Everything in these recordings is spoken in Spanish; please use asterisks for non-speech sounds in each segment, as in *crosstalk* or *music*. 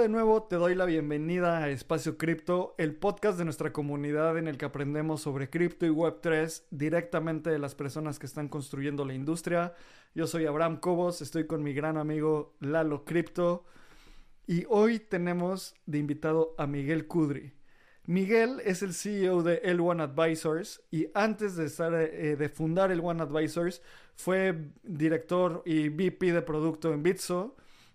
de nuevo te doy la bienvenida a Espacio Cripto, el podcast de nuestra comunidad en el que aprendemos sobre cripto y Web3 directamente de las personas que están construyendo la industria. Yo soy Abraham Cobos, estoy con mi gran amigo Lalo Cripto y hoy tenemos de invitado a Miguel Kudri. Miguel es el CEO de L1 Advisors y antes de, estar, eh, de fundar L1 Advisors fue director y VP de producto en Bitso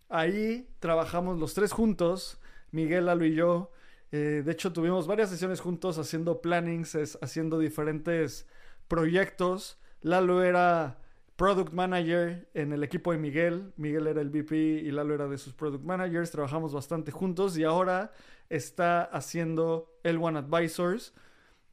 Ahí trabajamos los tres juntos, Miguel, Lalo y yo. Eh, de hecho, tuvimos varias sesiones juntos haciendo plannings, haciendo diferentes proyectos. Lalo era product manager en el equipo de Miguel. Miguel era el VP y Lalo era de sus product managers. Trabajamos bastante juntos y ahora está haciendo L1 Advisors.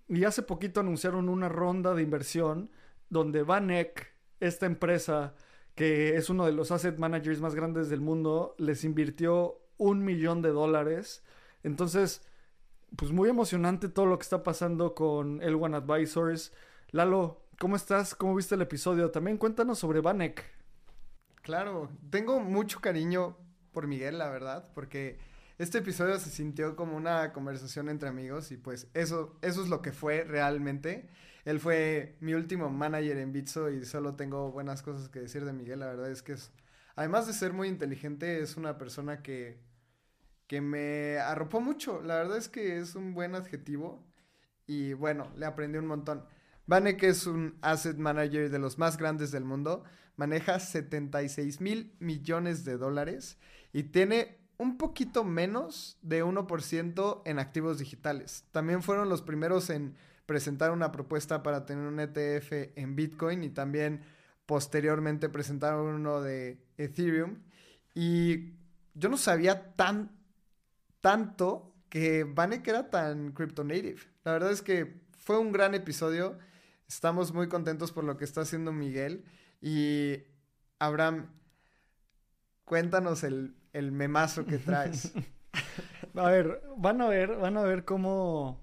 Y hace poquito anunciaron una ronda de inversión donde Vanek, esta empresa que es uno de los asset managers más grandes del mundo, les invirtió un millón de dólares. Entonces, pues muy emocionante todo lo que está pasando con L1 Advisors. Lalo, ¿cómo estás? ¿Cómo viste el episodio? También cuéntanos sobre Vanek. Claro, tengo mucho cariño por Miguel, la verdad, porque este episodio se sintió como una conversación entre amigos y pues eso, eso es lo que fue realmente. Él fue mi último manager en Bitso y solo tengo buenas cosas que decir de Miguel. La verdad es que es, además de ser muy inteligente, es una persona que, que me arropó mucho. La verdad es que es un buen adjetivo y bueno, le aprendí un montón. Vanek es un asset manager de los más grandes del mundo, maneja 76 mil millones de dólares y tiene un poquito menos de 1% en activos digitales. También fueron los primeros en presentar una propuesta para tener un ETF en Bitcoin y también posteriormente presentaron uno de Ethereum. Y yo no sabía tan, tanto que Vanek era tan crypto native. La verdad es que fue un gran episodio. Estamos muy contentos por lo que está haciendo Miguel. Y Abraham, cuéntanos el, el memazo que traes. *laughs* a ver, van a ver, van a ver cómo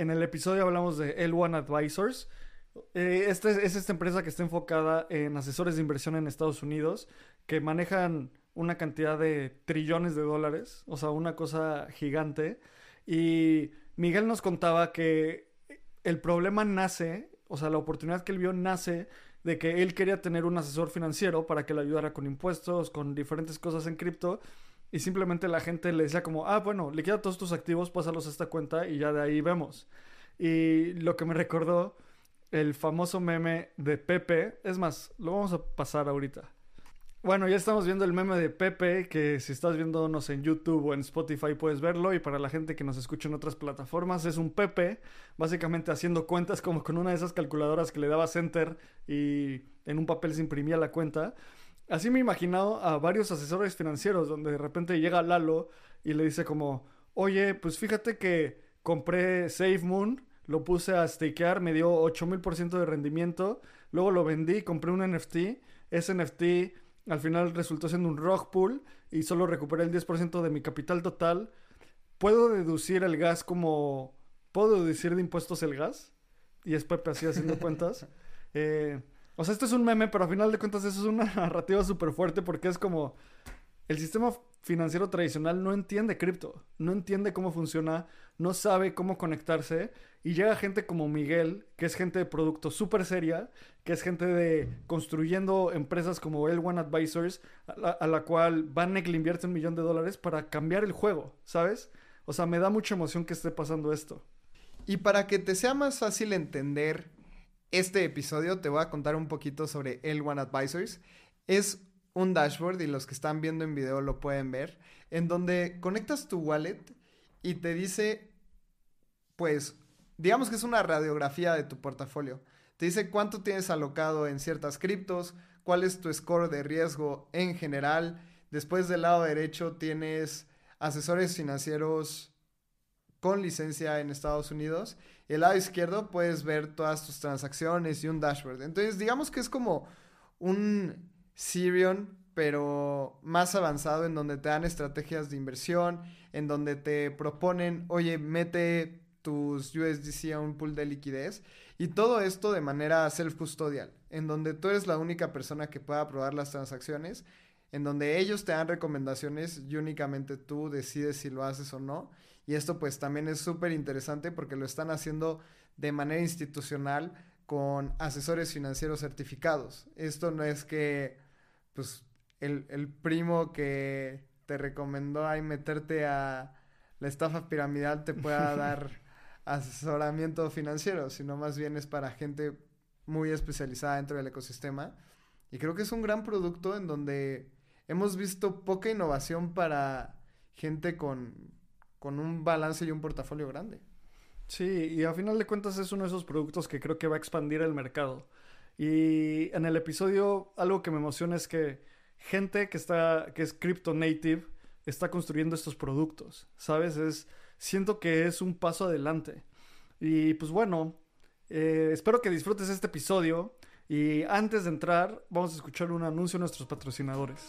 en el episodio hablamos de L1 Advisors. Eh, esta es, esta empresa que está enfocada en asesores de inversión en Estados Unidos que manejan una cantidad de trillones de dólares, o sea, una cosa gigante. Y Miguel nos contaba que el problema nace, o sea, la oportunidad que él vio nace de que él quería tener un asesor financiero para que le ayudara con impuestos, con diferentes cosas en cripto y simplemente la gente le decía como, ah, bueno, liquida todos tus activos, pásalos a esta cuenta y ya de ahí vemos. Y lo que me recordó el famoso meme de Pepe, es más, lo vamos a pasar ahorita. Bueno, ya estamos viendo el meme de Pepe, que si estás viéndonos en YouTube o en Spotify puedes verlo, y para la gente que nos escucha en otras plataformas, es un Pepe, básicamente haciendo cuentas como con una de esas calculadoras que le daba enter y en un papel se imprimía la cuenta. Así me he imaginado a varios asesores financieros donde de repente llega Lalo y le dice como, oye, pues fíjate que compré SafeMoon, lo puse a stakear, me dio 8000% de rendimiento, luego lo vendí, compré un NFT, ese NFT al final resultó siendo un rock pool y solo recuperé el 10% de mi capital total. ¿Puedo deducir el gas como... ¿Puedo deducir de impuestos el gas? Y es Pepe así haciendo cuentas. *laughs* Eh, o sea, esto es un meme, pero a final de cuentas eso es una *laughs* narrativa súper fuerte porque es como el sistema financiero tradicional no entiende cripto, no entiende cómo funciona, no sabe cómo conectarse y llega gente como Miguel, que es gente de producto súper seria, que es gente de construyendo empresas como L1 Advisors, a la, cual Vanek le invierte un millón de dólares para cambiar el juego, ¿sabes? O sea, me da mucha emoción que esté pasando esto. Y para que te sea más fácil entender este episodio te voy a contar un poquito sobre L1 Advisors. Es un dashboard y los que están viendo en video lo pueden ver, en donde conectas tu wallet y te dice, pues, digamos que es una radiografía de tu portafolio. Te dice cuánto tienes alocado en ciertas criptos, cuál es tu score de riesgo en general. Después del lado derecho tienes asesores financieros con licencia en Estados Unidos el lado izquierdo puedes ver todas tus transacciones y un dashboard. Entonces, digamos que es como un Sirion, pero más avanzado, en donde te dan estrategias de inversión, en donde te proponen, oye, mete tus USDC a un pool de liquidez. Y todo esto de manera self-custodial, en donde tú eres la única persona que pueda aprobar las transacciones. En donde ellos te dan recomendaciones y únicamente tú decides si lo haces o no. Y esto pues también es súper interesante porque lo están haciendo de manera institucional con asesores financieros certificados. Esto no es que pues el, el primo que te recomendó ahí meterte a la estafa piramidal te pueda *laughs* dar asesoramiento financiero, sino más bien es para gente muy especializada dentro del ecosistema. Y creo que es un gran producto en donde hemos visto poca innovación para gente con, con un balance y un portafolio grande. Sí, y a final de cuentas es uno de esos productos que creo que va a expandir el mercado. Y en el episodio algo que me emociona es que gente que está, que es crypto native, está construyendo estos productos, ¿sabes? Es, siento que es un paso adelante. Y pues bueno, eh, espero que disfrutes este episodio. Y antes de entrar, vamos a escuchar un anuncio a nuestros patrocinadores.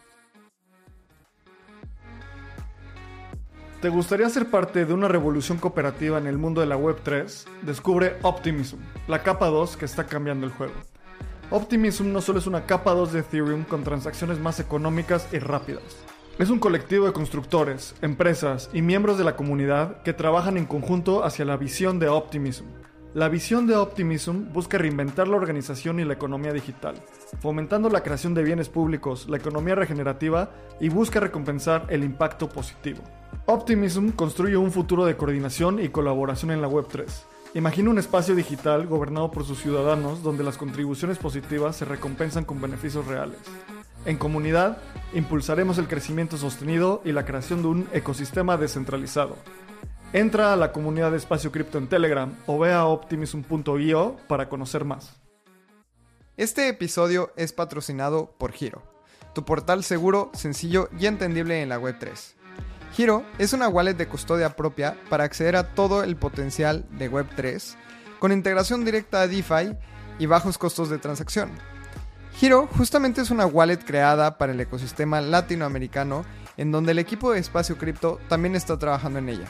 ¿Te gustaría ser parte de una revolución cooperativa en el mundo de la Web3? Descubre Optimism, la capa 2 que está cambiando el juego. Optimism no solo es una capa 2 de Ethereum con transacciones más económicas y rápidas es un colectivo de constructores, empresas y miembros de la comunidad que trabajan en conjunto hacia la visión de Optimism. La visión de Optimism busca reinventar la organización y la economía digital, fomentando la creación de bienes públicos, la economía regenerativa y busca recompensar el impacto positivo. Optimism construye un futuro de coordinación y colaboración en la Web3. Imagina un espacio digital gobernado por sus ciudadanos donde las contribuciones positivas se recompensan con beneficios reales. En comunidad, impulsaremos el crecimiento sostenido y la creación de un ecosistema descentralizado. Entra a la comunidad de Espacio Cripto en Telegram o ve a optimism.io para conocer más. Este episodio es patrocinado por Giro, tu portal seguro, sencillo y entendible en la Web3. Giro es una wallet de custodia propia para acceder a todo el potencial de Web3, con integración directa a DeFi y bajos costos de transacción. Giro justamente es una wallet creada para el ecosistema latinoamericano en donde el equipo de Espacio Cripto también está trabajando en ella.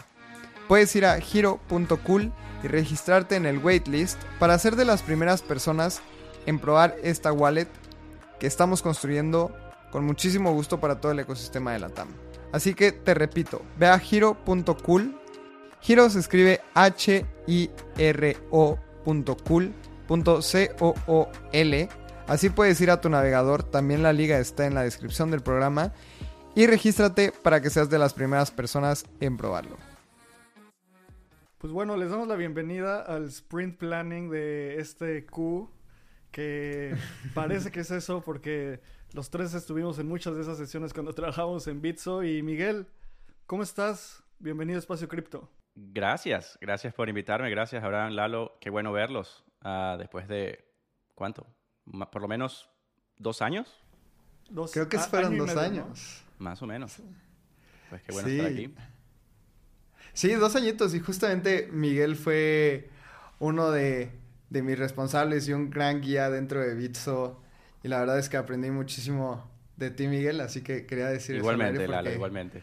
Puedes ir a giro.cool y registrarte en el waitlist para ser de las primeras personas en probar esta wallet que estamos construyendo con muchísimo gusto para todo el ecosistema de la TAM. Así que te repito, ve a giro.cool. Giro se escribe H-I-R-O.cool.c-O-O-L Así puedes ir a tu navegador, también la liga está en la descripción del programa y regístrate para que seas de las primeras personas en probarlo. Pues bueno, les damos la bienvenida al sprint planning de este Q, que *laughs* parece que es eso porque los tres estuvimos en muchas de esas sesiones cuando *laughs* trabajamos en Bitso. Y Miguel, ¿cómo estás? Bienvenido a Espacio Cripto. Gracias, gracias por invitarme, gracias Abraham, Lalo, qué bueno verlos uh, después de, ¿cuánto? por lo menos dos años. Creo que fueron dos años. Más o menos. Pues qué bueno estar aquí. Sí, dos añitos. Y justamente Miguel fue uno de, mis responsables y un gran guía dentro de Bitso. Y la verdad es que aprendí muchísimo de ti, Miguel. Así que quería decir Igualmente, Lalo, igualmente.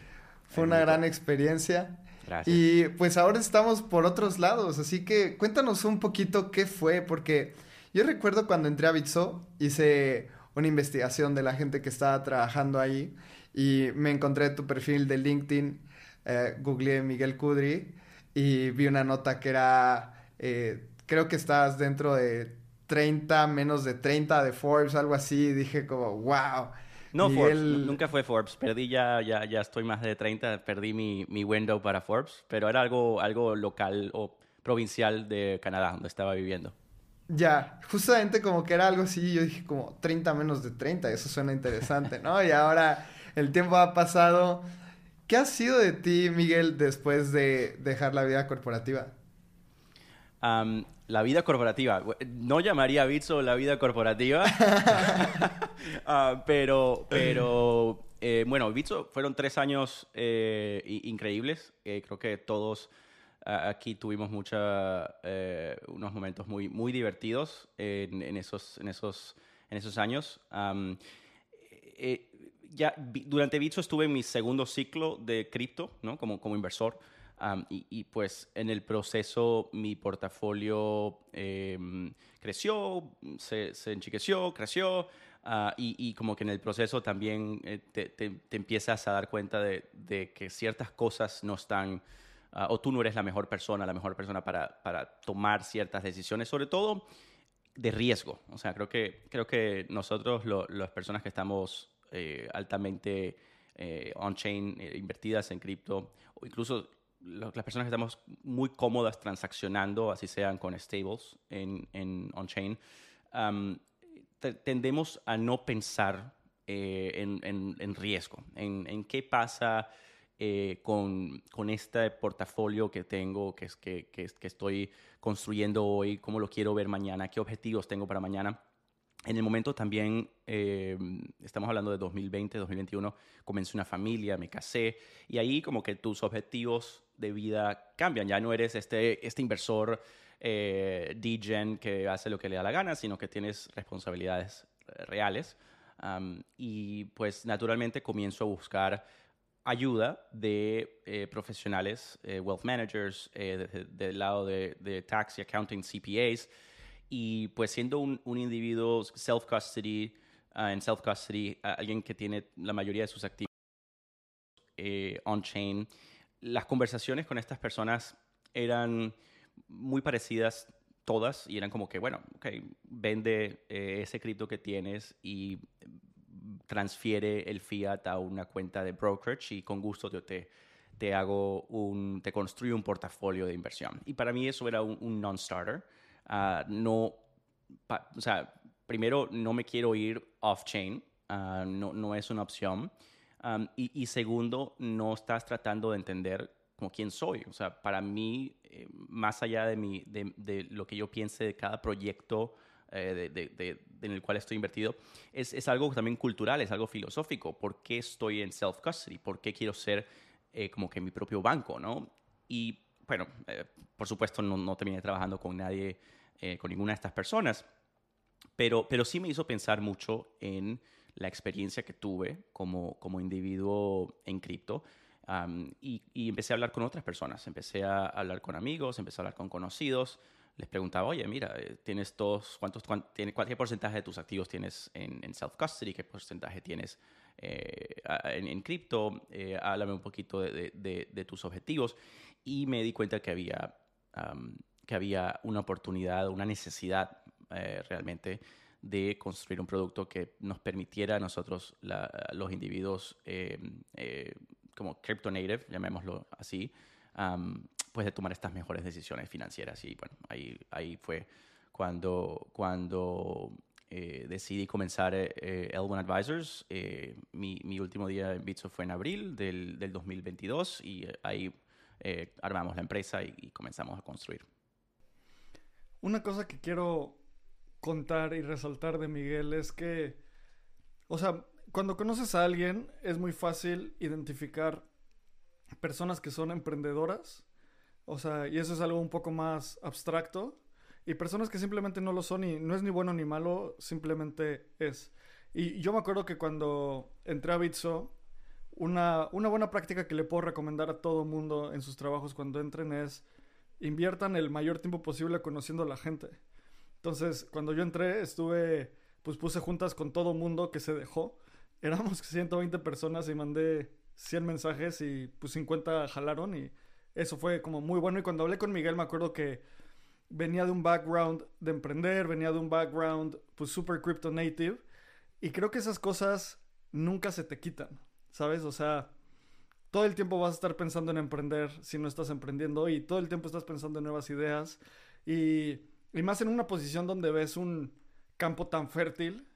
Fue una gran experiencia. Gracias. Y pues ahora estamos por otros lados. Así que cuéntanos un poquito qué fue, porque yo recuerdo cuando entré a Bitso, hice una investigación de la gente que estaba trabajando ahí y me encontré tu perfil de LinkedIn, eh, googleé Miguel Kudri y vi una nota que era, eh, creo que estabas dentro de 30, menos de 30 de Forbes, algo así, dije como, wow. No, Forbes, nunca fue Forbes. Perdí ya, ya, ya estoy más de 30, perdí mi, mi window para Forbes, pero era algo, algo local o provincial de Canadá, donde estaba viviendo. Ya, justamente como que era algo así, yo dije como 30 menos de 30, eso suena interesante, ¿no? Y ahora el tiempo ha pasado. ¿Qué ha sido de ti, Miguel, después de dejar la vida corporativa? La vida corporativa. No llamaría a Bitso la vida corporativa, *laughs* ah, pero, pero eh, bueno, Bitso fueron tres años eh, increíbles. Eh, creo que todos aquí tuvimos mucha, unos momentos muy, muy divertidos en, esos, en, esos, en esos años. ya, durante Bitso estuve en mi segundo ciclo de cripto, ¿no? Como, como inversor y, pues en el proceso mi portafolio em, creció, se, se, enchiqueció, creció. Ah, y, como que en el proceso también eh, te, te, empiezas a dar cuenta de, de que ciertas cosas no están, ah, o tú no eres la mejor persona, la mejor persona para, para tomar ciertas decisiones, sobre todo de riesgo. O sea, creo que, creo que nosotros, las personas que estamos eh, altamente eh, on-chain, invertidas en cripto, o incluso las personas que estamos muy cómodas transaccionando, así sean con stables en, en on-chain, tendemos a no pensar eh, en, en, riesgo, en, en, qué pasa eh, con, con, este portafolio que tengo, que, es, que, que, que estoy construyendo hoy, cómo lo quiero ver mañana, qué objetivos tengo para mañana. En el momento también, eh, estamos hablando de 2020, 2021, comencé una familia, me casé y ahí como que tus objetivos de vida cambian. Ya no eres este, este inversor eh, DGen que hace lo que le da la gana, sino que tienes responsabilidades eh, reales. y pues naturalmente comienzo a buscar ayuda de eh, profesionales, wealth managers, del lado de, de tax y accounting, CPAs, y pues siendo un, un individuo self-custody, ah, en self-custody, alguien que tiene la mayoría de sus activos eh, on-chain, las conversaciones con estas personas eran muy parecidas todas y eran como que, bueno, ok, vende eh, ese cripto que tienes y transfiere el fiat a una cuenta de brokerage y con gusto yo te, te hago un, te construyo un portafolio de inversión. Y para mí eso era un non-starter. Ah, no, o sea, primero no me quiero ir off-chain, ah, no, no, es una opción. Y, segundo, no estás tratando de entender como quién soy. O sea, para mí, eh, más allá de, mi, de, de, lo que yo piense de cada proyecto eh, de, en el cual estoy invertido, es, es, algo también cultural, es algo filosófico. ¿Por qué estoy en self-custody? ¿Por qué quiero ser eh, como que mi propio banco? ¿no? Y bueno, por supuesto no, no terminé trabajando con nadie eh, con ninguna de estas personas, pero, pero sí me hizo pensar mucho en la experiencia que tuve como, como individuo en cripto. y, empecé a hablar con otras personas, empecé a hablar con amigos, empecé a hablar con conocidos, les preguntaba, oye, mira, eh, tienes todos, ¿cuántos, tiene, ¿qué porcentaje de tus activos tienes en, self-custody? ¿Qué porcentaje tienes eh, en, cripto? háblame un poquito de, tus objetivos. Y me di cuenta que había que había una oportunidad, una necesidad eh, realmente de construir un producto que nos permitiera a nosotros, los individuos eh, eh, como crypto native, llamémoslo así, pues de tomar estas mejores decisiones financieras. Y bueno, ahí, ahí fue cuando, cuando decidí comenzar L1 Advisors. Mi, mi, último día en Bitso fue en abril del, del 2022 y ahí armamos la empresa y comenzamos a construir. Una cosa que quiero contar y resaltar de Miguel es que, o sea, cuando conoces a alguien es muy fácil identificar personas que son emprendedoras, o sea, y eso es algo un poco más abstracto, y personas que simplemente no lo son y no es ni bueno ni malo, simplemente es. Y yo me acuerdo que cuando entré a Bitso, una, una buena práctica que le puedo recomendar a todo mundo en sus trabajos cuando entren es inviertan el mayor tiempo posible conociendo a la gente. Entonces, cuando yo entré, estuve, pues puse juntas con todo mundo que se dejó. *laughs* Éramos 120 personas y mandé 100 mensajes y pues 50 jalaron y eso fue como muy bueno. Y cuando hablé con Miguel me acuerdo que venía de un background de emprender, venía de un background pues super crypto native y creo que esas cosas nunca se te quitan, ¿sabes? O sea, todo el tiempo vas a estar pensando en emprender si no estás emprendiendo y todo el tiempo estás pensando en nuevas ideas y y más en una posición donde ves un campo tan fértil,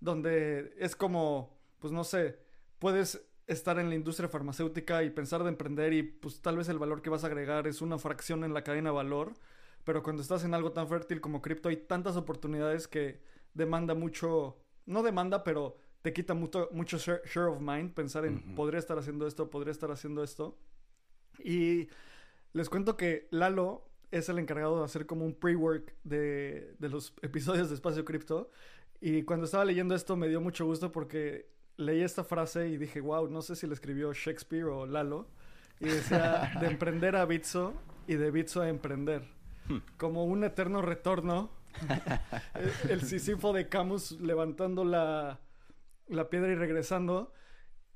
donde es como, pues no sé, puedes estar en la industria farmacéutica y pensar de emprender y pues tal vez el valor que vas a agregar es una fracción en la cadena de valor, pero cuando estás en algo tan fértil como cripto hay tantas oportunidades que demanda mucho, no demanda, pero te quita mucho, mucho share, of mind pensar en podría estar haciendo esto, podría estar haciendo esto. Y les cuento que Lalo es el encargado de hacer como un pre-work de, de los *laughs* episodios de Espacio Cripto. Y cuando estaba leyendo esto me dio mucho gusto porque leí esta frase y dije, wow, no sé si la escribió Shakespeare o Lalo. Y decía, *laughs* de emprender a Bitso y de Bitso a emprender. Hmm. Como un eterno retorno. el, *laughs* el Sísifo de Camus levantando la, la piedra y regresando.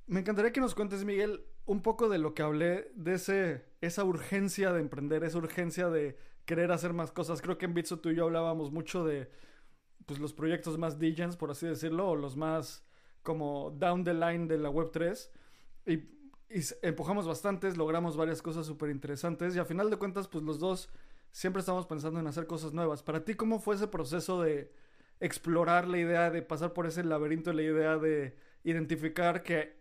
Me encantaría que nos cuentes, Miguel, un poco de lo que hablé, de ese, esa urgencia de emprender, esa urgencia de querer hacer más cosas. Creo que en Bitso tú y yo hablábamos mucho de pues, los proyectos más DJs, por así decirlo, o los más como down the line de la Web3. Y, empujamos bastantes, logramos varias cosas súper interesantes y a final de cuentas, pues los dos siempre estamos pensando en hacer cosas nuevas. Para ti, ¿cómo fue ese proceso de explorar la idea, de pasar por ese laberinto, la idea de identificar que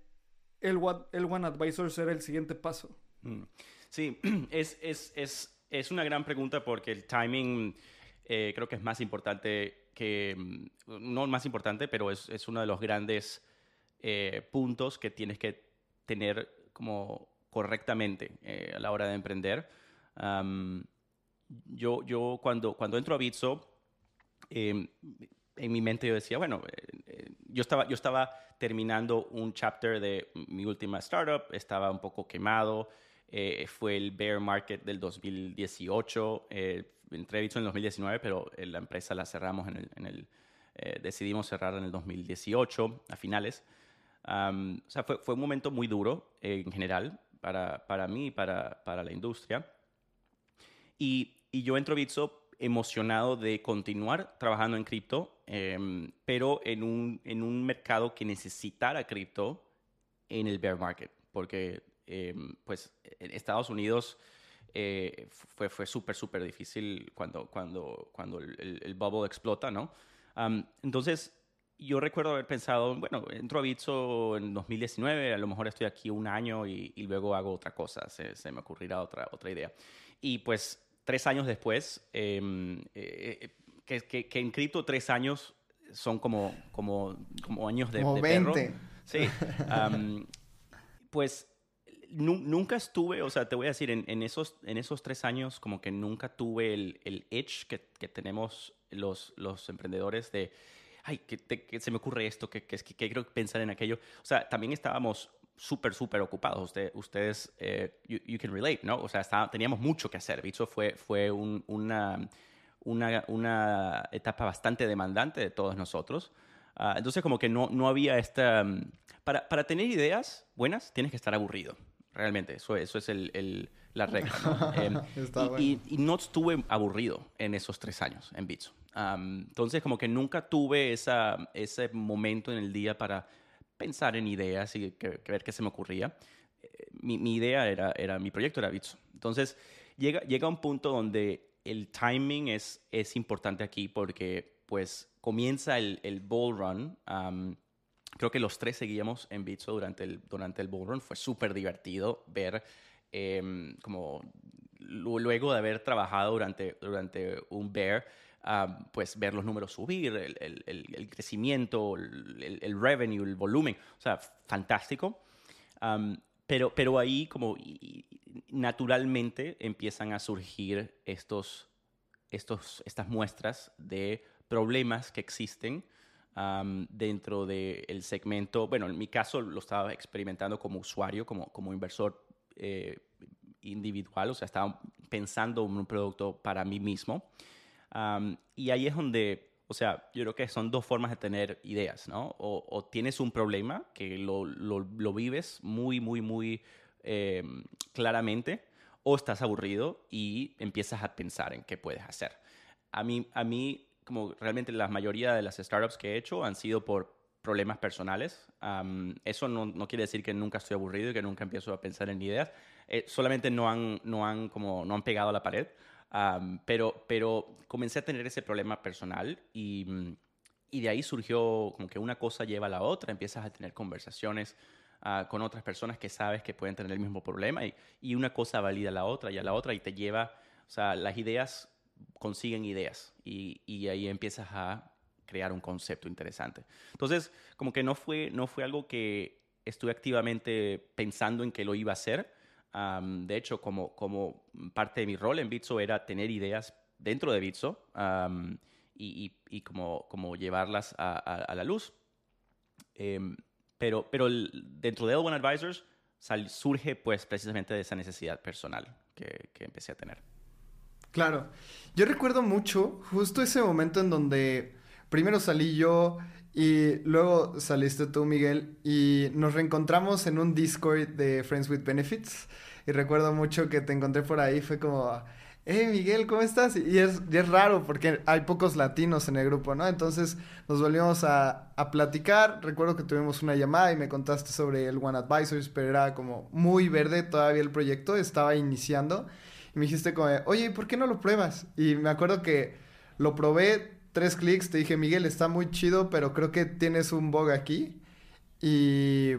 el, el One Advisor será el siguiente paso? Mm. Sí, *clears throat* es, es, es, es, una gran pregunta porque el timing eh, creo que es más importante que, mm, no más importante, pero es, es uno de los grandes eh, puntos que tienes que tener como correctamente eh, a la hora de emprender. yo, yo cuando, cuando entro a Bitso, em, en mi mente yo decía, bueno, eh, yo, estaba, yo estaba terminando un chapter de mi última startup, estaba un poco quemado, fue el bear market del 2018, entré Bitso en el 2019, pero eh, la empresa la cerramos en el, eh, decidimos cerrar en el 2018, a finales. o sea, fue, fue, un momento muy duro eh, en general para, para mí y para, para, la industria. Y, y, yo entro a Bitso emocionado de continuar trabajando en cripto, em, pero en un, en un mercado que necesitara cripto en el bear market, porque em, pues en Estados Unidos eh, fue, fue súper, súper difícil cuando, cuando, cuando el, bubble explota, ¿no? entonces, yo recuerdo haber pensado, bueno, entro a Bitso en 2019, a lo mejor estoy aquí un año y, y luego hago otra cosa, se, se, me ocurrirá otra, otra idea. Y pues tres años después, em, eh, eh, que, que, que, en cripto tres años son como, como, como años de, como 20. Perro. Sí. pues nunca estuve, o sea, te voy a decir, en, esos, en esos tres años como que nunca tuve el, el itch que, que tenemos los, los emprendedores de, ay, que, se me ocurre esto, que, que, que, quiero pensar en aquello. O sea, también estábamos súper, súper ocupados. Usted, ustedes, eh, you, can relate, ¿no? O sea, teníamos mucho que hacer. Bicho fue, fue una, una, una, etapa bastante demandante de todos nosotros. Ah, entonces, como que no, no había esta... Para, para tener ideas buenas, tienes que estar aburrido realmente. Eso, eso es el, la regla. ¿no? *laughs* Em, y, y, no estuve aburrido en esos tres años en Bitso. entonces, como que nunca tuve esa, ese momento en el día para pensar en ideas y que, ver qué se me ocurría. Eh, mi, mi, idea era, era, mi proyecto era Bitso. Entonces, llega, llega un punto donde el timing es, es importante aquí porque, pues, comienza el, el bull run creo que los tres seguíamos en Bitso durante el, durante el bull run. Fue súper divertido ver em, como luego de haber trabajado durante, durante un bear, pues ver los números subir, el, el, crecimiento, el, revenue, el volumen. O sea, fantástico. pero, pero ahí como naturalmente empiezan a surgir estos, estos, estas muestras de problemas que existen dentro del segmento, bueno, en mi caso lo estaba experimentando como usuario, como, como inversor eh, individual, o sea, estaba pensando en un producto para mí mismo. Y ahí es donde, o sea, yo creo que son dos formas de tener ideas, ¿no? O, tienes un problema que lo, lo, vives muy, muy, muy em, claramente, o estás aburrido y empiezas a pensar en qué puedes hacer. A mí, a mí como realmente la mayoría de las startups que he hecho han sido por problemas personales. eso no, no, quiere decir que nunca estoy aburrido y que nunca empiezo a pensar en ideas. Eh, solamente no han, no, han, como, no han pegado a la pared. Pero, pero comencé a tener ese problema personal y, mm, y, de ahí surgió como que una cosa lleva a la otra, empiezas a tener conversaciones ah, con otras personas que sabes que pueden tener el mismo problema y, y, una cosa valida a la otra y a la otra y te lleva, o sea, las ideas consiguen ideas y, y ahí empiezas a crear un concepto interesante. Entonces, como que no fue, no fue algo que estuve activamente pensando en que lo iba a hacer, de hecho, como, como parte de mi rol en Bitso era tener ideas dentro de Bitso y, y, como, como llevarlas a, la luz. Em, pero pero dentro de L1 Advisors surge pues precisamente de esa necesidad personal que, que empecé a tener. Claro, yo recuerdo mucho justo ese momento en donde primero salí yo y luego saliste tú, Miguel, y nos reencontramos en un Discord de Friends with Benefits. Y recuerdo mucho que te encontré por ahí, fue como, hey Miguel, ¿cómo estás? Y es, es raro porque hay pocos latinos en el grupo, ¿no? Entonces nos volvimos a, a, platicar. Recuerdo que tuvimos una llamada y me contaste sobre el One Advisors, pero era como muy verde todavía el proyecto, estaba iniciando. Y me dijiste como, oye, ¿por qué no lo pruebas? Y me acuerdo que lo probé, tres clics, te dije, Miguel, está muy chido, pero creo que tienes un bug aquí. Y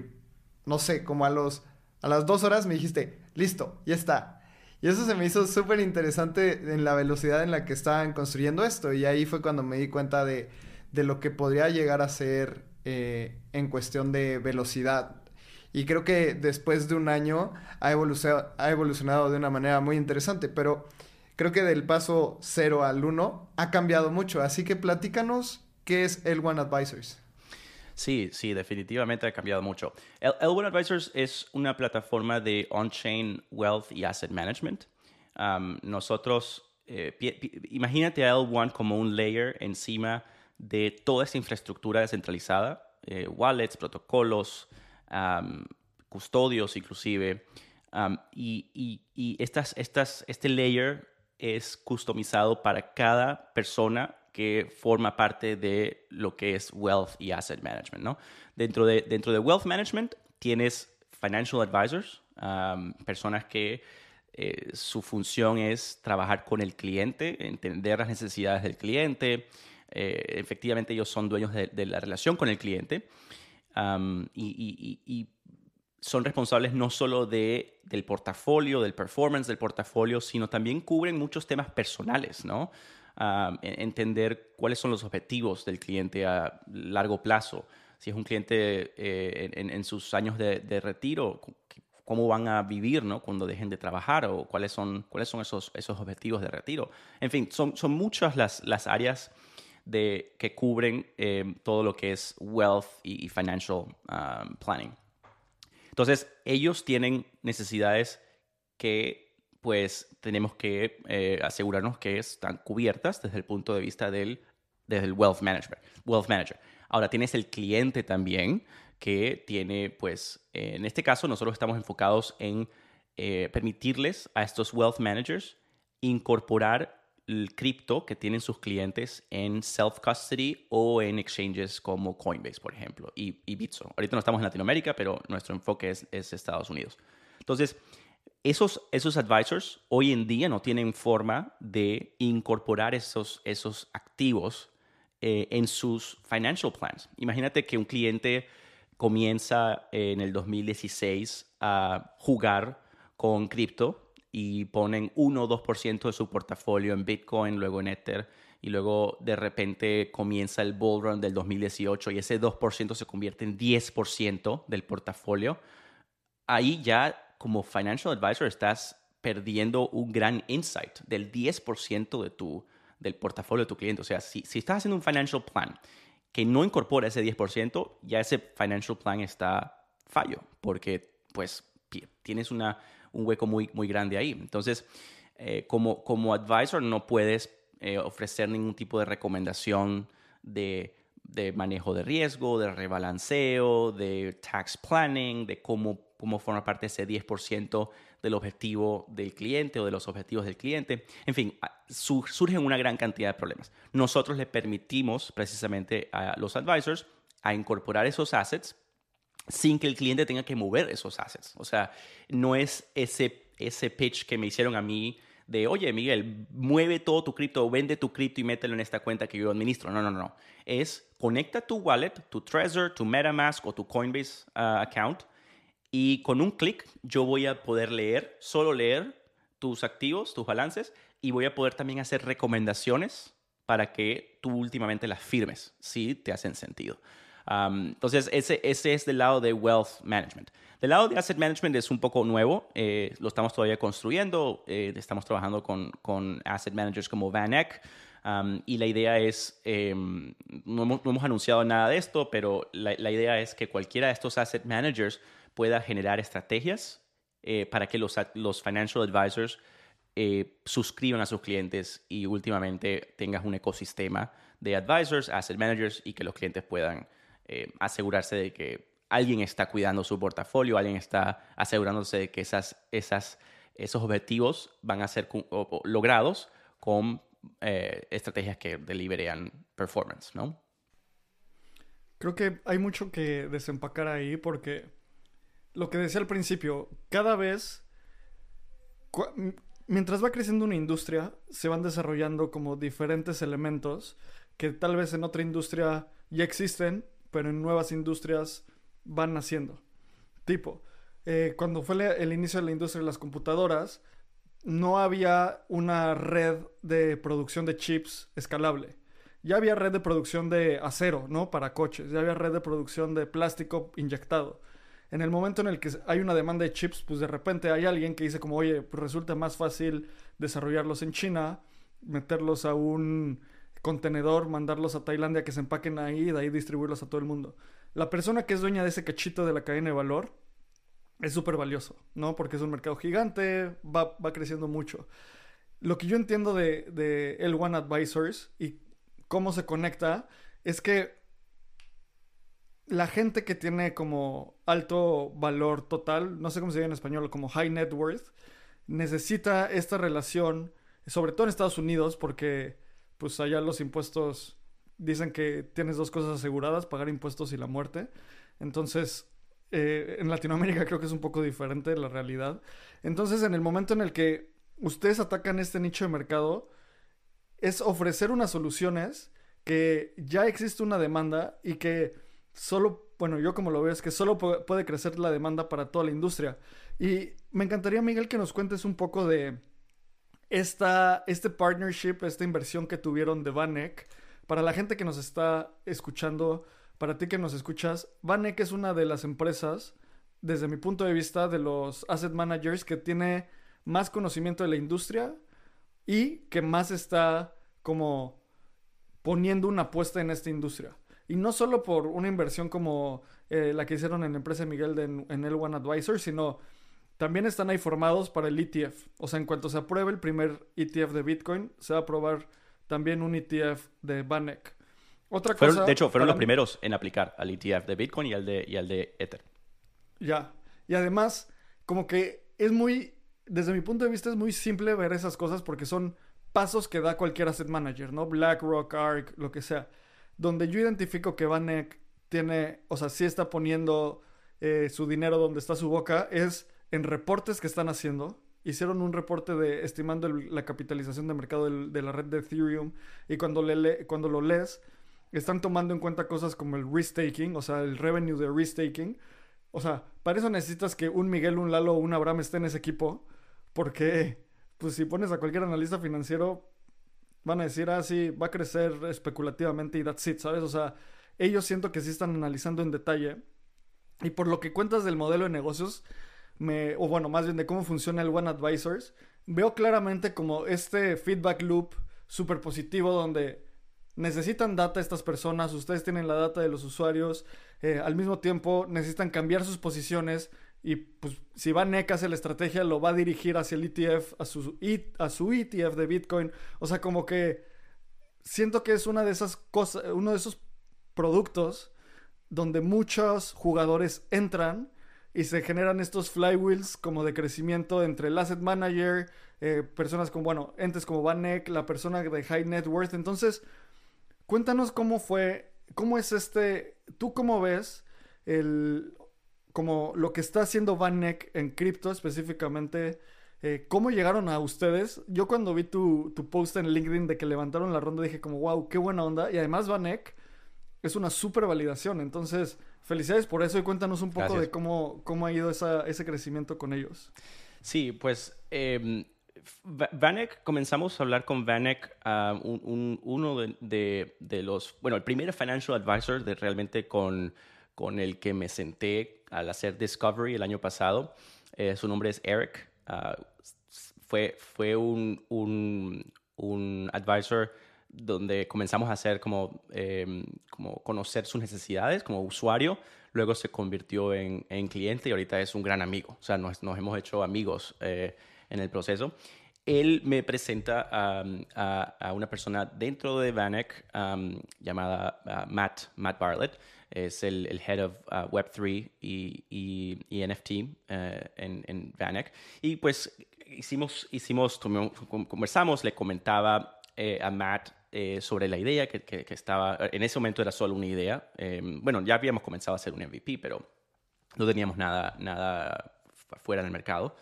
no sé, como a los a las dos horas me dijiste, listo, ya está. Y eso se me hizo súper interesante en la velocidad en la que estaban construyendo esto. Y ahí fue cuando me di cuenta de, de lo que podría llegar a ser eh, en cuestión de velocidad. Y creo que después de un año ha ha evolucionado de una manera muy interesante. Pero creo que del paso 0 al 1 ha cambiado mucho. Así que platícanos qué es el One Advisors. Sí, sí, definitivamente ha cambiado mucho. El, L1 Advisors es una plataforma de on-chain wealth y asset management. Nosotros, eh, imagínate a L1 como un layer encima de toda esta infraestructura descentralizada, eh, wallets, protocolos, custodios inclusive. Y, y, y estas, estas, este layer es customizado para cada persona que forma parte de lo que es wealth y asset management, ¿no? Dentro de, dentro de wealth management tienes financial advisors, um, personas que eh, su función es trabajar con el cliente, entender las necesidades del cliente. Eh, efectivamente, ellos son dueños de, la relación con el cliente um, y, y son responsables no solo de, del portafolio, del performance del portafolio, sino también cubren muchos temas personales, ¿no? entender cuáles son los objetivos del cliente a largo plazo. Si es un cliente eh, en, sus años de, retiro, cómo van a vivir ¿no? cuando dejen de trabajar o cuáles son, cuáles son esos, esos objetivos de retiro. En fin, son, son muchas las, las áreas de, que cubren eh, todo lo que es wealth y, financial planning. Entonces, ellos tienen necesidades que pues tenemos que eh, asegurarnos que están cubiertas desde el punto de vista del, desde wealth, management, wealth manager. Ahora tienes el cliente también que tiene, pues, en este caso nosotros estamos enfocados en eh, permitirles a estos wealth managers incorporar el cripto que tienen sus clientes en self-custody o en exchanges como Coinbase, por ejemplo, y, y, Bitso. Ahorita no estamos en Latinoamérica, pero nuestro enfoque es, es, Estados Unidos. Entonces, esos, esos advisors hoy en día no tienen forma de incorporar esos, esos activos eh, en sus financial plans. Imagínate que un cliente comienza en el 2016 a jugar con cripto y ponen 1 o 2% de su portafolio en Bitcoin, luego en Ether, y luego de repente comienza el bull run del 2018 y ese 2% se convierte en 10% del portafolio, ahí ya como financial advisor estás perdiendo un gran insight del 10% de tu, del portafolio de tu cliente. O sea, si, si estás haciendo un financial plan que no incorpora ese 10%, ya ese financial plan está fallo, porque pues tienes una un hueco muy, muy grande ahí. Entonces, eh, como, como advisor no puedes eh, ofrecer ningún tipo de recomendación de, de, manejo de riesgo, de rebalanceo, de tax planning, de cómo, cómo formar parte ese 10% del objetivo del cliente o de los objetivos del cliente. En fin, surgen una gran cantidad de problemas. Nosotros le permitimos precisamente a los advisors a incorporar esos assets sin que el cliente tenga que mover esos assets. O sea, no es ese, ese pitch que me hicieron a mí de, oye, Miguel, mueve todo tu cripto, vende tu cripto y mételo en esta cuenta que yo administro. No, no, no. Es conecta tu wallet, tu Trezor, tu MetaMask o tu Coinbase ah, account y con un clic yo voy a poder leer, solo leer tus activos, tus balances y voy a poder también hacer recomendaciones para que tú últimamente las firmes, si te hacen sentido. Entonces, ese, ese es del lado de wealth management. Del lado de asset management es un poco nuevo, eh, lo estamos todavía construyendo, eh, estamos trabajando con, con, asset managers como Van Eck, y la idea es, em, no, hemos, anunciado nada de esto, pero la, la, idea es que cualquiera de estos asset managers pueda generar estrategias eh, para que los, los financial advisors suscriban a sus clientes y últimamente tengas un ecosistema de advisors, asset managers y que los clientes puedan asegurarse de que alguien está cuidando su portafolio, alguien está asegurándose de que esas, esas, esos objetivos van a ser logrados con eh, estrategias que deliberan performance, ¿no? Creo que hay mucho que desempacar ahí porque lo que decía al principio, cada vez, mientras va creciendo una industria, se van desarrollando como diferentes elementos que tal vez en otra industria ya existen, pero en nuevas industrias van naciendo. Tipo, eh, cuando fue el inicio de la industria de las computadoras, no había una red de producción de chips escalable. Ya había red de producción de acero, ¿no? Para coches. Ya había red de producción de plástico inyectado. En el momento en el que hay una demanda de chips, pues de repente hay alguien que dice como, oye, pues resulta más fácil desarrollarlos en China, meterlos a un contenedor, mandarlos a Tailandia que se empaquen ahí y de ahí distribuirlos a todo el mundo la persona que es dueña de ese cachito de la cadena de valor es súper valioso, ¿no? Porque es un mercado gigante, va, creciendo mucho. Lo que yo entiendo de, de L1 Advisors y cómo se conecta es que la gente que tiene como alto valor total, no sé cómo se dice en español, como high net worth, necesita esta relación, sobre todo en Estados Unidos, porque pues allá los impuestos dicen que tienes dos cosas aseguradas, pagar impuestos y la muerte. Entonces, eh, en Latinoamérica *laughs* creo que es un poco diferente la realidad. Entonces, en el momento en el que ustedes atacan este nicho de mercado, es ofrecer unas soluciones que ya existe una demanda y que solo, bueno, yo como lo veo es que solo puede crecer la demanda para toda la industria. Y me encantaría, Miguel, que nos cuentes un poco de esta, este partnership, esta inversión que tuvieron de Vanek para la gente que nos está escuchando, para ti que nos escuchas, Vanek es una de las empresas, desde mi punto de vista, de los asset managers que tiene más conocimiento de la industria y que más está como poniendo una apuesta en esta industria. Y no solo por una inversión como eh, la que hicieron en la empresa Miguel de, en L1 Advisor, sino también están ahí formados para el ETF. O sea, en cuanto se apruebe el primer ETF de Bitcoin, se va a aprobar también un ETF de Banek. Otra cosa. de hecho, fueron los primeros en aplicar al ETF de Bitcoin y al de, y al de Ether. Ya. Y además, como que es muy. Desde mi punto de vista, es muy simple ver esas cosas porque son pasos que da cualquier asset manager, ¿no? BlackRock, ARK, lo que sea. Donde yo identifico que Banek tiene, o sea, sí está poniendo eh, su dinero donde está su boca, es en reportes que están haciendo hicieron un reporte de estimando la capitalización de mercado de la red de Ethereum y cuando, le, cuando lo lees están tomando en cuenta cosas como el risk-taking, o sea, el revenue de risk-taking. O sea, para eso necesitas que un Miguel, un Lalo o un Abraham esté en ese equipo, porque pues si pones a cualquier analista financiero van a decir, ah, sí, va a crecer especulativamente y that's it, ¿sabes? O sea, ellos siento que sí están analizando en detalle. Y por lo que cuentas del modelo de negocios, o bueno, más bien de cómo funciona el One Advisors, veo claramente como este feedback loop súper positivo donde necesitan data estas personas, ustedes tienen la data de los usuarios, eh, al mismo tiempo necesitan cambiar sus posiciones y pues si va NEC hace la estrategia lo va a dirigir hacia el ETF, a su, a su ETF de Bitcoin, o sea como que siento que es una de esas cosas, uno de esos productos donde muchos jugadores entran y se generan estos flywheels como de crecimiento entre el asset manager, eh, personas como, bueno, entes como Vanek, la persona de high net worth. Entonces, cuéntanos cómo fue, cómo es este, tú cómo ves el, como lo que está haciendo Vanek en cripto específicamente, eh, ¿cómo llegaron a ustedes? Yo cuando vi tu, tu post en LinkedIn de que levantaron la ronda dije como, wow, qué buena onda. Y además Vanek es una súper validación. Entonces, felicidades por eso y cuéntanos un poco de cómo, cómo ha ido esa, ese crecimiento con ellos. Sí, pues eh, Vanek, comenzamos a hablar con Vanek, ah, uno de, los, bueno, el primer financial advisor de realmente con, con el que me senté al hacer Discovery el año pasado. Eh, su nombre es Eric. Ah, fue, fue un, un, advisor donde comenzamos a hacer como, em, como conocer sus necesidades como usuario. Luego se convirtió en, en, cliente y ahorita es un gran amigo. O sea, nos, nos hemos hecho amigos eh, en el proceso él me presenta a, una persona dentro de Vanek llamada uh, Matt, Matt Bartlett. Es el, head of uh, Web3 y, NFT uh, en, en Vanek. Y pues hicimos, hicimos conversamos, le comentaba eh, a Matt eh, sobre la idea que, estaba, en ese momento era solo una idea. Em, bueno, ya habíamos comenzado a hacer un MVP, pero no teníamos nada, nada fuera del mercado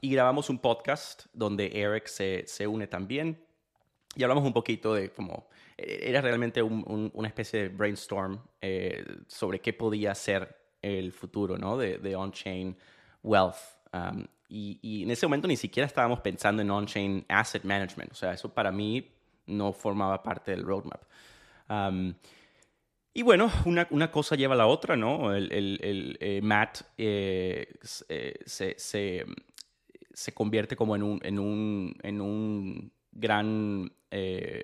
y grabamos un podcast donde Eric se, se, une también y hablamos un poquito de cómo e, era realmente una especie de brainstorm eh, sobre qué podía ser el futuro ¿no? de, de on-chain wealth. y, y, en ese momento ni siquiera estábamos pensando en on-chain asset management. O sea, eso para mí no formaba parte del roadmap. y bueno, una, una, cosa lleva a la otra, ¿no? El, el, eh, Matt eh, se, se, se convierte como en un, en un, en un gran eh,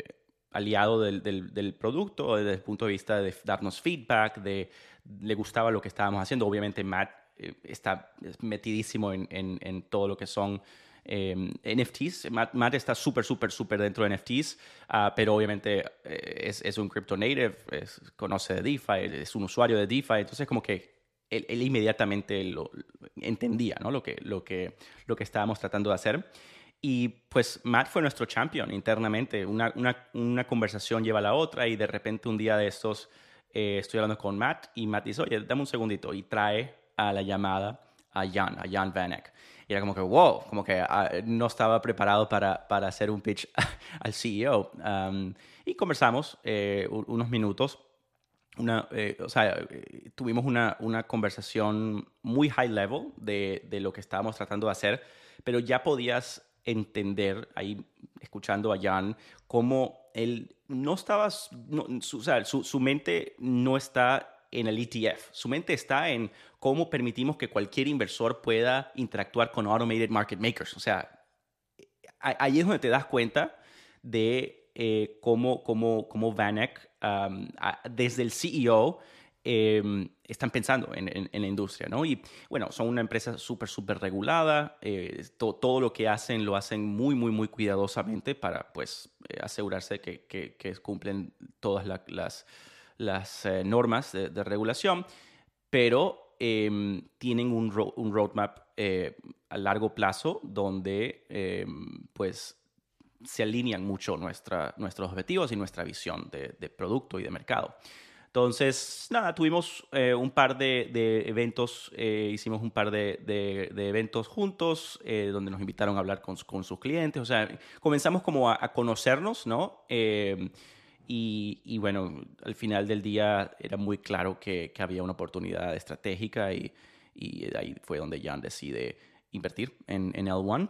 aliado del, del, producto desde el punto de vista de darnos feedback, de le gustaba lo que estábamos haciendo. Obviamente Matt eh, está metidísimo en, en, todo lo que son eh, NFTs. Matt, está súper, súper, súper dentro de NFTs, ah, pero obviamente es, es, un crypto native, conoce de DeFi, es un usuario de DeFi, entonces como que él, inmediatamente lo, entendía ¿no? lo, que, lo, que, lo que estábamos tratando de hacer. Y pues Matt fue nuestro champion internamente. Una, una, una, conversación lleva a la otra y de repente un día de estos eh, estoy hablando con Matt y Matt dice, oye, dame un segundito y trae a la llamada a Jan, a Jan Vanek. Y era como que, wow, como que ah, no estaba preparado para, para, hacer un pitch *laughs* al CEO. Um, y conversamos eh, unos minutos una, eh, o sea, eh, tuvimos una, una, conversación muy high level de, de, lo que estábamos tratando de hacer, pero ya podías entender ahí, escuchando a Jan, cómo él no estaba, su, o sea, su, su, mente no está en el ETF, su mente está en cómo permitimos que cualquier inversor pueda interactuar con automated market makers. O sea, ahí es donde te das cuenta de eh, cómo, cómo, cómo Vanek desde el CEO em, están pensando en, la industria, ¿no? Y bueno, son una empresa súper, súper regulada, eh, todo lo que hacen lo hacen muy, muy, muy cuidadosamente para, pues, eh, asegurarse que, que, cumplen todas las, las eh, normas de, regulación, pero em, tienen un, un roadmap a largo plazo donde, em, pues, se alinean mucho nuestra, nuestros objetivos y nuestra visión de, producto y de mercado. Entonces, nada, tuvimos eh, un par de, eventos, eh, hicimos un par de, eventos juntos, eh, donde nos invitaron a hablar con, con, sus clientes, o sea, comenzamos como a, conocernos, ¿no? Y, y, bueno, al final del día era muy claro que, que había una oportunidad estratégica y, y, ahí fue donde Jan decide invertir en, en L1.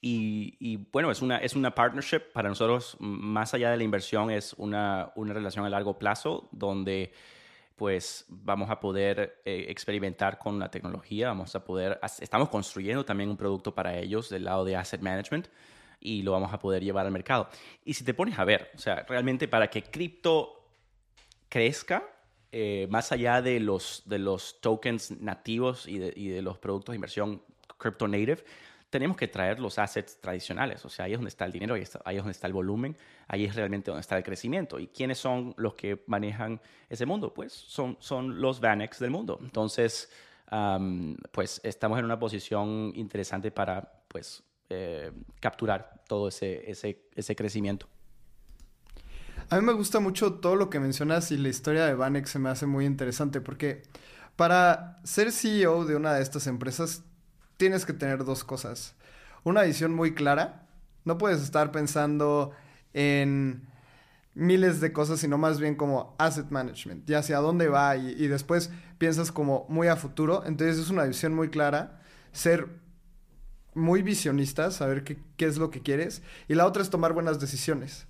Y, bueno, es una, es una partnership para nosotros, más allá de la inversión, es una, una relación a largo plazo donde pues vamos a poder eh, experimentar con la tecnología, vamos a poder, estamos construyendo también un producto para ellos del lado de asset management y lo vamos a poder llevar al mercado. Y si te pones a ver, o sea, realmente para que cripto crezca, eh, más allá de los, de los tokens nativos y de, y de los productos de inversión crypto native, tenemos que traer los assets tradicionales. O sea, ahí es donde está el dinero, ahí, es donde está el volumen, ahí es realmente donde está el crecimiento. ¿Y quiénes son los que manejan ese mundo? Pues son, son los Vanex del mundo. Entonces, pues estamos en una posición interesante para pues eh, capturar todo ese, ese, crecimiento. A mí me gusta mucho todo lo que mencionas y la historia de Vanex se me hace muy interesante porque para ser CEO de una de estas empresas tienes que tener dos cosas. Una visión muy clara. No puedes estar pensando en miles de cosas, sino más bien como asset management, y hacia dónde va, y, después piensas como muy a futuro. Entonces es una visión muy clara, ser muy visionista, saber qué, qué es lo que quieres, y la otra es tomar buenas decisiones.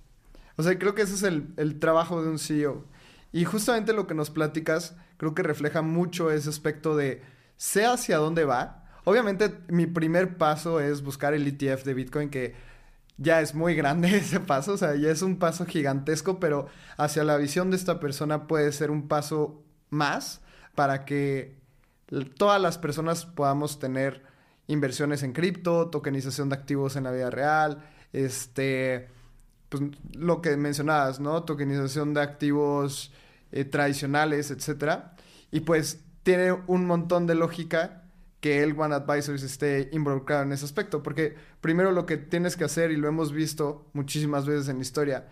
O sea, creo que ese es el, el trabajo de un CEO. Y justamente lo que nos platicas, creo que refleja mucho ese aspecto de sé hacia dónde va. Obviamente, mi primer paso es buscar el ETF de Bitcoin, que ya es muy grande *laughs* ese paso, o sea, ya es un paso gigantesco, pero hacia la visión de esta persona puede ser un paso más para que todas las personas podamos tener inversiones en cripto, tokenización de activos en la vida real, este, pues lo que mencionabas, ¿no? Tokenización de activos eh, tradicionales, etcétera. Y pues tiene un montón de lógica que el One Advisors esté involucrado en ese aspecto, porque primero lo que tienes que hacer, y lo hemos visto muchísimas veces en la historia,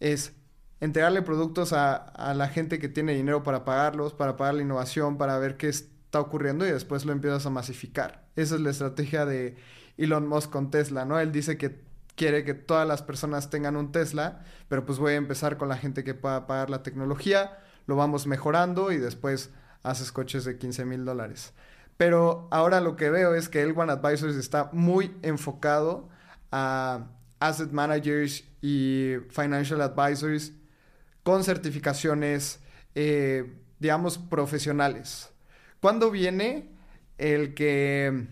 es entregarle productos a, a la gente que tiene dinero para pagarlos, para pagar la innovación, para ver qué está ocurriendo y después lo empiezas a masificar. Esa es la estrategia de Elon Musk con Tesla, ¿no? Él dice que quiere que todas las personas tengan un Tesla, pero pues voy a empezar con la gente que pueda pagar la tecnología, lo vamos mejorando y después haces coches de 15 mil dólares. Pero ahora lo que veo es que el One Advisors está muy enfocado a asset managers y financial advisors con certificaciones, eh, digamos, profesionales. ¿Cuándo viene el que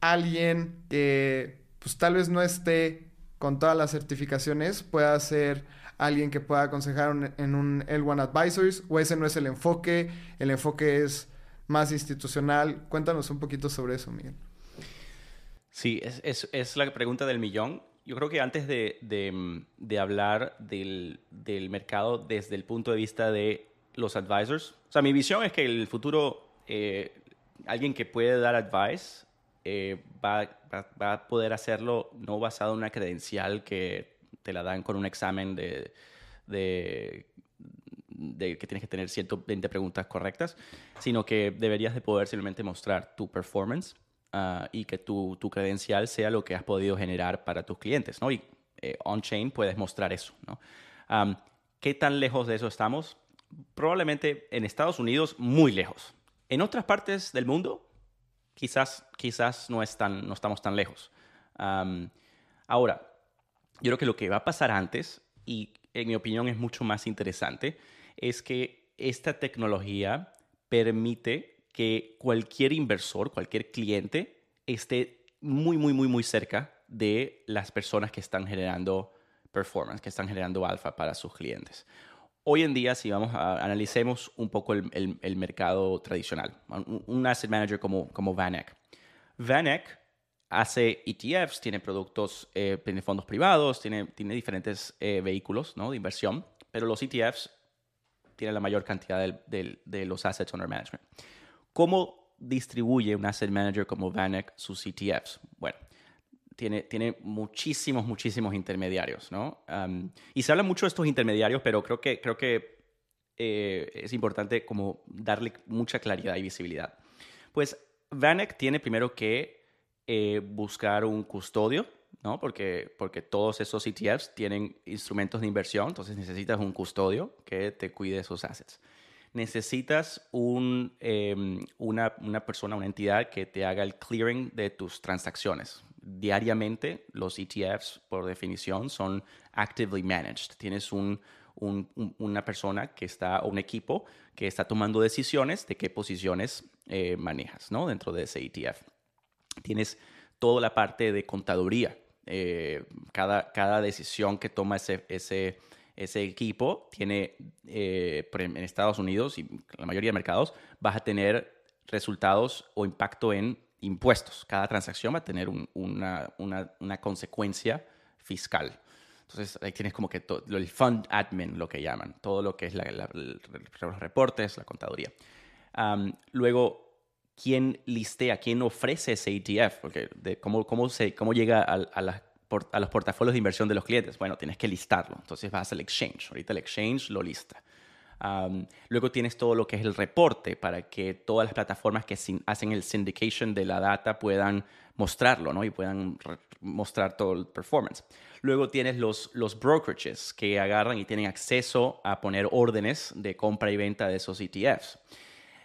alguien que pues tal vez no esté con todas las certificaciones pueda ser alguien que pueda aconsejar en un L1 Advisors o ese no es el enfoque, el enfoque es más institucional. Cuéntanos un poquito sobre eso, Miguel. Sí, es, es, es la pregunta del millón. Yo creo que antes de, de, de hablar del, del, mercado desde el punto de vista de los advisors, o sea, mi visión es que el futuro, eh, alguien que puede dar advice eh, va, va, va, a poder hacerlo no basado en una credencial que te la dan con un examen de, de, de, que tienes que tener 120 preguntas correctas, sino que deberías de poder simplemente mostrar tu performance uh, y que tu, tu, credencial sea lo que has podido generar para tus clientes, ¿no? Y eh, on-chain puedes mostrar eso, ¿no? Um, ¿Qué tan lejos de eso estamos? Probablemente en Estados Unidos muy lejos. En otras partes del mundo quizás, quizás no, es tan, no estamos tan lejos. Ahora, yo creo que lo que va a pasar antes, y en mi opinión es mucho más interesante, es que esta tecnología permite que cualquier inversor, cualquier cliente, esté muy, muy, muy, muy cerca de las personas que están generando performance, que están generando alfa para sus clientes. Hoy en día, si vamos a analicemos un poco el, mercado tradicional, un, asset manager como, como VanEck. VanEck hace ETFs, tiene productos, eh, tiene fondos privados, tiene, diferentes eh, vehículos ¿no? de inversión, pero los ETFs tienen la mayor cantidad de, de, los assets under management. ¿Cómo distribuye un asset manager como VanEck sus ETFs? Bueno, tiene, tiene muchísimos, muchísimos intermediarios, ¿no? Um, y se habla mucho de estos intermediarios, pero creo que, creo que eh, es importante como darle mucha claridad y visibilidad. Pues VanEck tiene primero que eh, buscar un custodio, ¿no? Porque, porque todos esos ETFs tienen instrumentos de inversión, entonces necesitas un custodio que te cuide esos assets. Necesitas eh, una, una persona, una entidad que te haga el clearing de tus transacciones diariamente los ETFs, por definición, son actively managed. Tienes un, una persona que está, o un equipo que está tomando decisiones de qué posiciones eh, manejas ¿no? dentro de ese ETF. Tienes toda la parte de contaduría. Eh, cada, cada decisión que toma ese, ese, ese equipo tiene, eh, en Estados Unidos y la mayoría de mercados, vas a tener resultados o impacto en impuestos. Cada transacción va a tener un, una, una, una, consecuencia fiscal. Entonces, ahí tienes como que todo, el fund admin, lo que llaman, todo lo que es la, la, los reportes, la contaduría. Um, luego, ¿quién listea, quién ofrece ese ETF? Porque de cómo, cómo, se, cómo llega a, a, a, los portafolios de inversión de los clientes. Bueno, tienes que listarlo. Entonces vas al exchange. Ahorita el exchange lo lista. Luego tienes todo lo que es el reporte para que todas las plataformas que hacen el syndication de la data puedan mostrarlo ¿no? y puedan mostrar todo el performance. Luego tienes los, los brokerages que agarran y tienen acceso a poner órdenes de compra y venta de esos ETFs.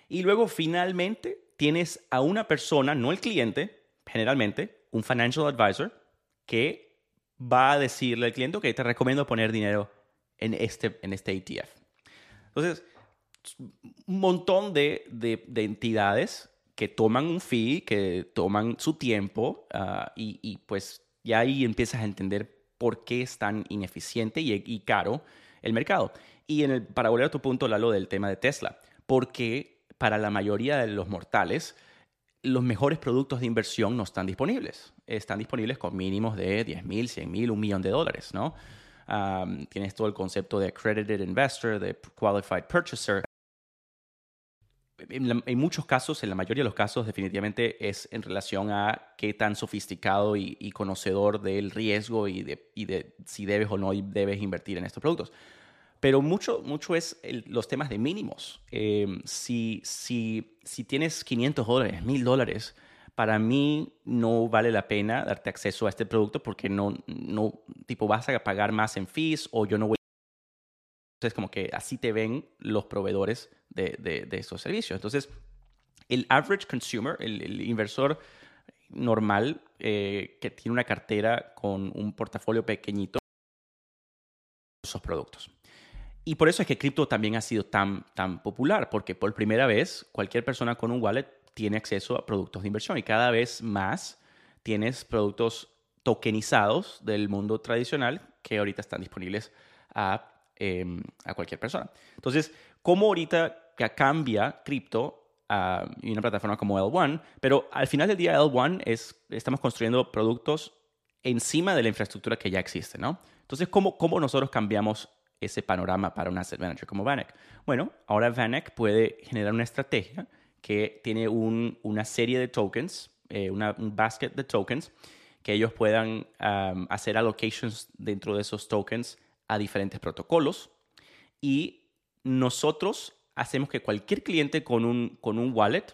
Y luego finalmente tienes a una persona, no el cliente, generalmente, un financial advisor, que va a decirle al cliente, que te recomiendo poner dinero en este, en este ETF. Entonces, un montón de, de, entidades que toman un fee, que toman su tiempo ah, y, pues ya ahí empiezas a entender por qué es tan ineficiente y, y caro el mercado. Y en el, para volver a tu punto, Lalo, del tema de Tesla, porque para la mayoría de los mortales, los mejores productos de inversión no están disponibles. Están disponibles con mínimos de 10 mil, 100 mil, un millón de dólares, ¿no? tienes todo el concepto de accredited investor, de qualified purchaser. En, muchos casos, en la mayoría de los casos, definitivamente es en relación a qué tan sofisticado y, conocedor del riesgo y de, y de, si debes o no debes invertir en estos productos. Pero mucho, mucho es los temas de mínimos. Em, si, si, si tienes 500 dólares, 1000 dólares, para mí no vale la pena darte acceso a este producto porque no, no, tipo, vas a pagar más en fees o yo no voy. Entonces, como que así te ven los proveedores de, de, estos servicios. Entonces, el average consumer, el, inversor normal eh, que tiene una cartera con un portafolio pequeñito, esos productos. Y por eso es que cripto también ha sido tan, tan popular, porque por primera vez cualquier persona con un wallet tiene acceso a productos de inversión y cada vez más tienes productos tokenizados del mundo tradicional que ahorita están disponibles a, em, a cualquier persona. Entonces, ¿cómo ahorita cambia cripto a una plataforma como L1? Pero al final del día, L1 es, estamos construyendo productos encima de la infraestructura que ya existe, ¿no? Entonces, ¿cómo, cómo nosotros cambiamos ese panorama para un asset manager como Vanek? Bueno, ahora Vanek puede generar una estrategia que tiene una serie de tokens, eh, un basket de tokens, que ellos puedan hacer allocations dentro de esos tokens a diferentes protocolos. Y nosotros hacemos que cualquier cliente con un, wallet,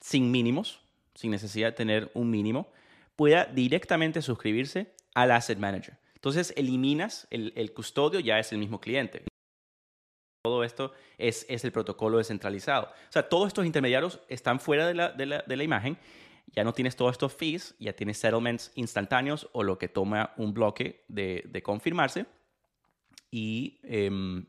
sin mínimos, sin necesidad de tener un mínimo, pueda directamente suscribirse al asset manager. Entonces eliminas el, el custodio, ya es el mismo cliente. Todo esto es, es, el protocolo descentralizado. O sea, todos estos intermediarios están fuera de la, de la, imagen. Ya no tienes todos estos fees, ya tienes settlements instantáneos o lo que toma un bloque de, de confirmarse. Y em,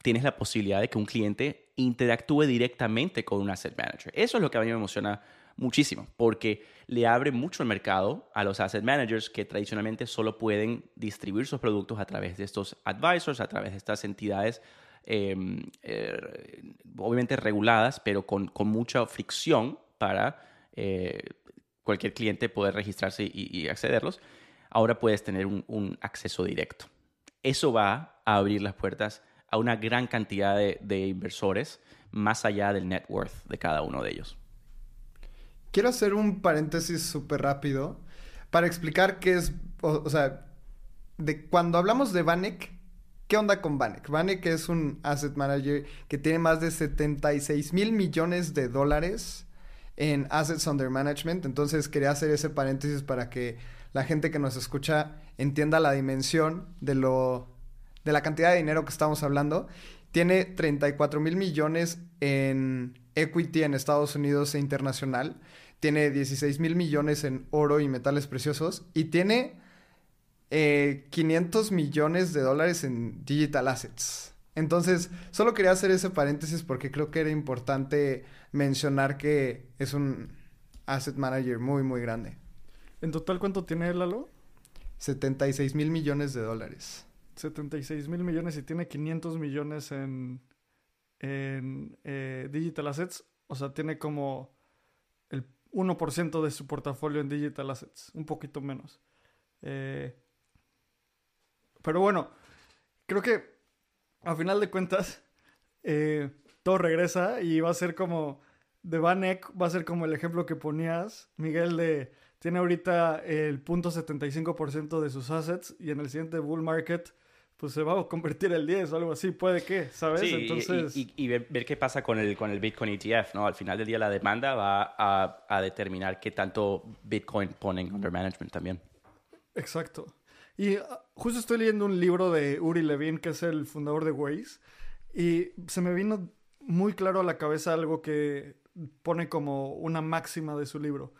tienes la posibilidad de que un cliente interactúe directamente con un asset manager. Eso es lo que a mí me emociona muchísimo, porque le abre mucho el mercado a los asset managers que tradicionalmente solo pueden distribuir sus productos a través de estos advisors, a través de estas entidades Em, eh, obviamente reguladas, pero con, con mucha fricción para eh, cualquier cliente poder registrarse y, accederlos, ahora puedes tener un, acceso directo. Eso va a abrir las puertas a una gran cantidad de, inversores más allá del net worth de cada uno de ellos. Quiero hacer un paréntesis súper rápido para explicar qué es, o, sea, de cuando hablamos de Vanek, ¿Qué onda con Vanek? Vanek es un asset manager que tiene más de 76 mil millones de dólares en assets under management. Entonces quería hacer ese paréntesis para que la gente que nos escucha entienda la dimensión de lo de la cantidad de dinero que estamos hablando. Tiene 34 mil millones en equity en Estados Unidos e internacional. Tiene 16 mil millones en oro y metales preciosos. Y tiene 500 eh, millones de dólares en digital assets. Entonces, solo quería hacer ese paréntesis porque creo que era importante mencionar que es un asset manager muy, muy grande. ¿En total cuánto tiene Lalo? 76 mil millones de dólares. 76 mil millones y tiene 500 millones en, en eh, digital assets. O sea, tiene como el 1% de su portafolio en digital assets, un poquito menos. Eh, pero bueno, creo que a final de cuentas eh, todo regresa y va a ser como de Vanek, va a ser como el ejemplo que ponías, Miguel, de tiene ahorita el punto 75% de sus assets y en el siguiente bull market pues se va a convertir el 10 o algo así, puede que, ¿sabes? Sí, Entonces, y, y- y ver, ver qué pasa con el, con el Bitcoin ETF, ¿no? Al final del día la demanda va a, a determinar qué tanto Bitcoin ponen under management también. exacto. Y ah, justo estoy leyendo un libro de Uri Levin, que es el fundador de Waze, y se me vino muy claro a la cabeza algo que pone como una máxima de su libro.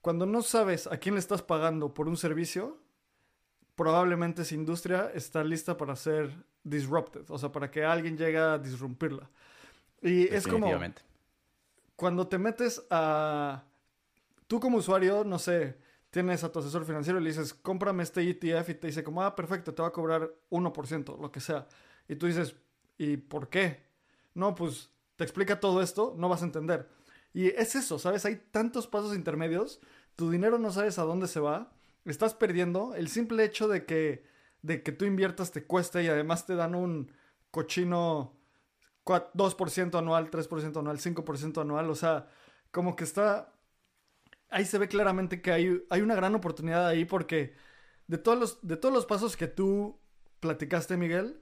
Cuando no sabes a quién le estás pagando por un servicio, probablemente esa industria está lista para ser disrupted, o sea, para que alguien llegue a disrumpirla. Y es como cuando te metes a... Tú como usuario, no sé, tienes a tu asesor financiero y le dices, cómprame este ETF y te dice como, ah, perfecto, te va a cobrar 1%, lo que sea. Y tú dices, ¿y por qué? No, pues te explica todo esto, no vas a entender. Y es eso, ¿sabes? Hay tantos pasos intermedios, tu dinero no sabes a dónde se va, estás perdiendo. El simple hecho de que, de que tú inviertas te cuesta y además te dan un cochino cua- 2% anual, 3% anual, 5% anual, o sea, como que está... Ahí se ve claramente que hay, hay una gran oportunidad ahí porque de todos, los, de todos los pasos que tú platicaste, Miguel,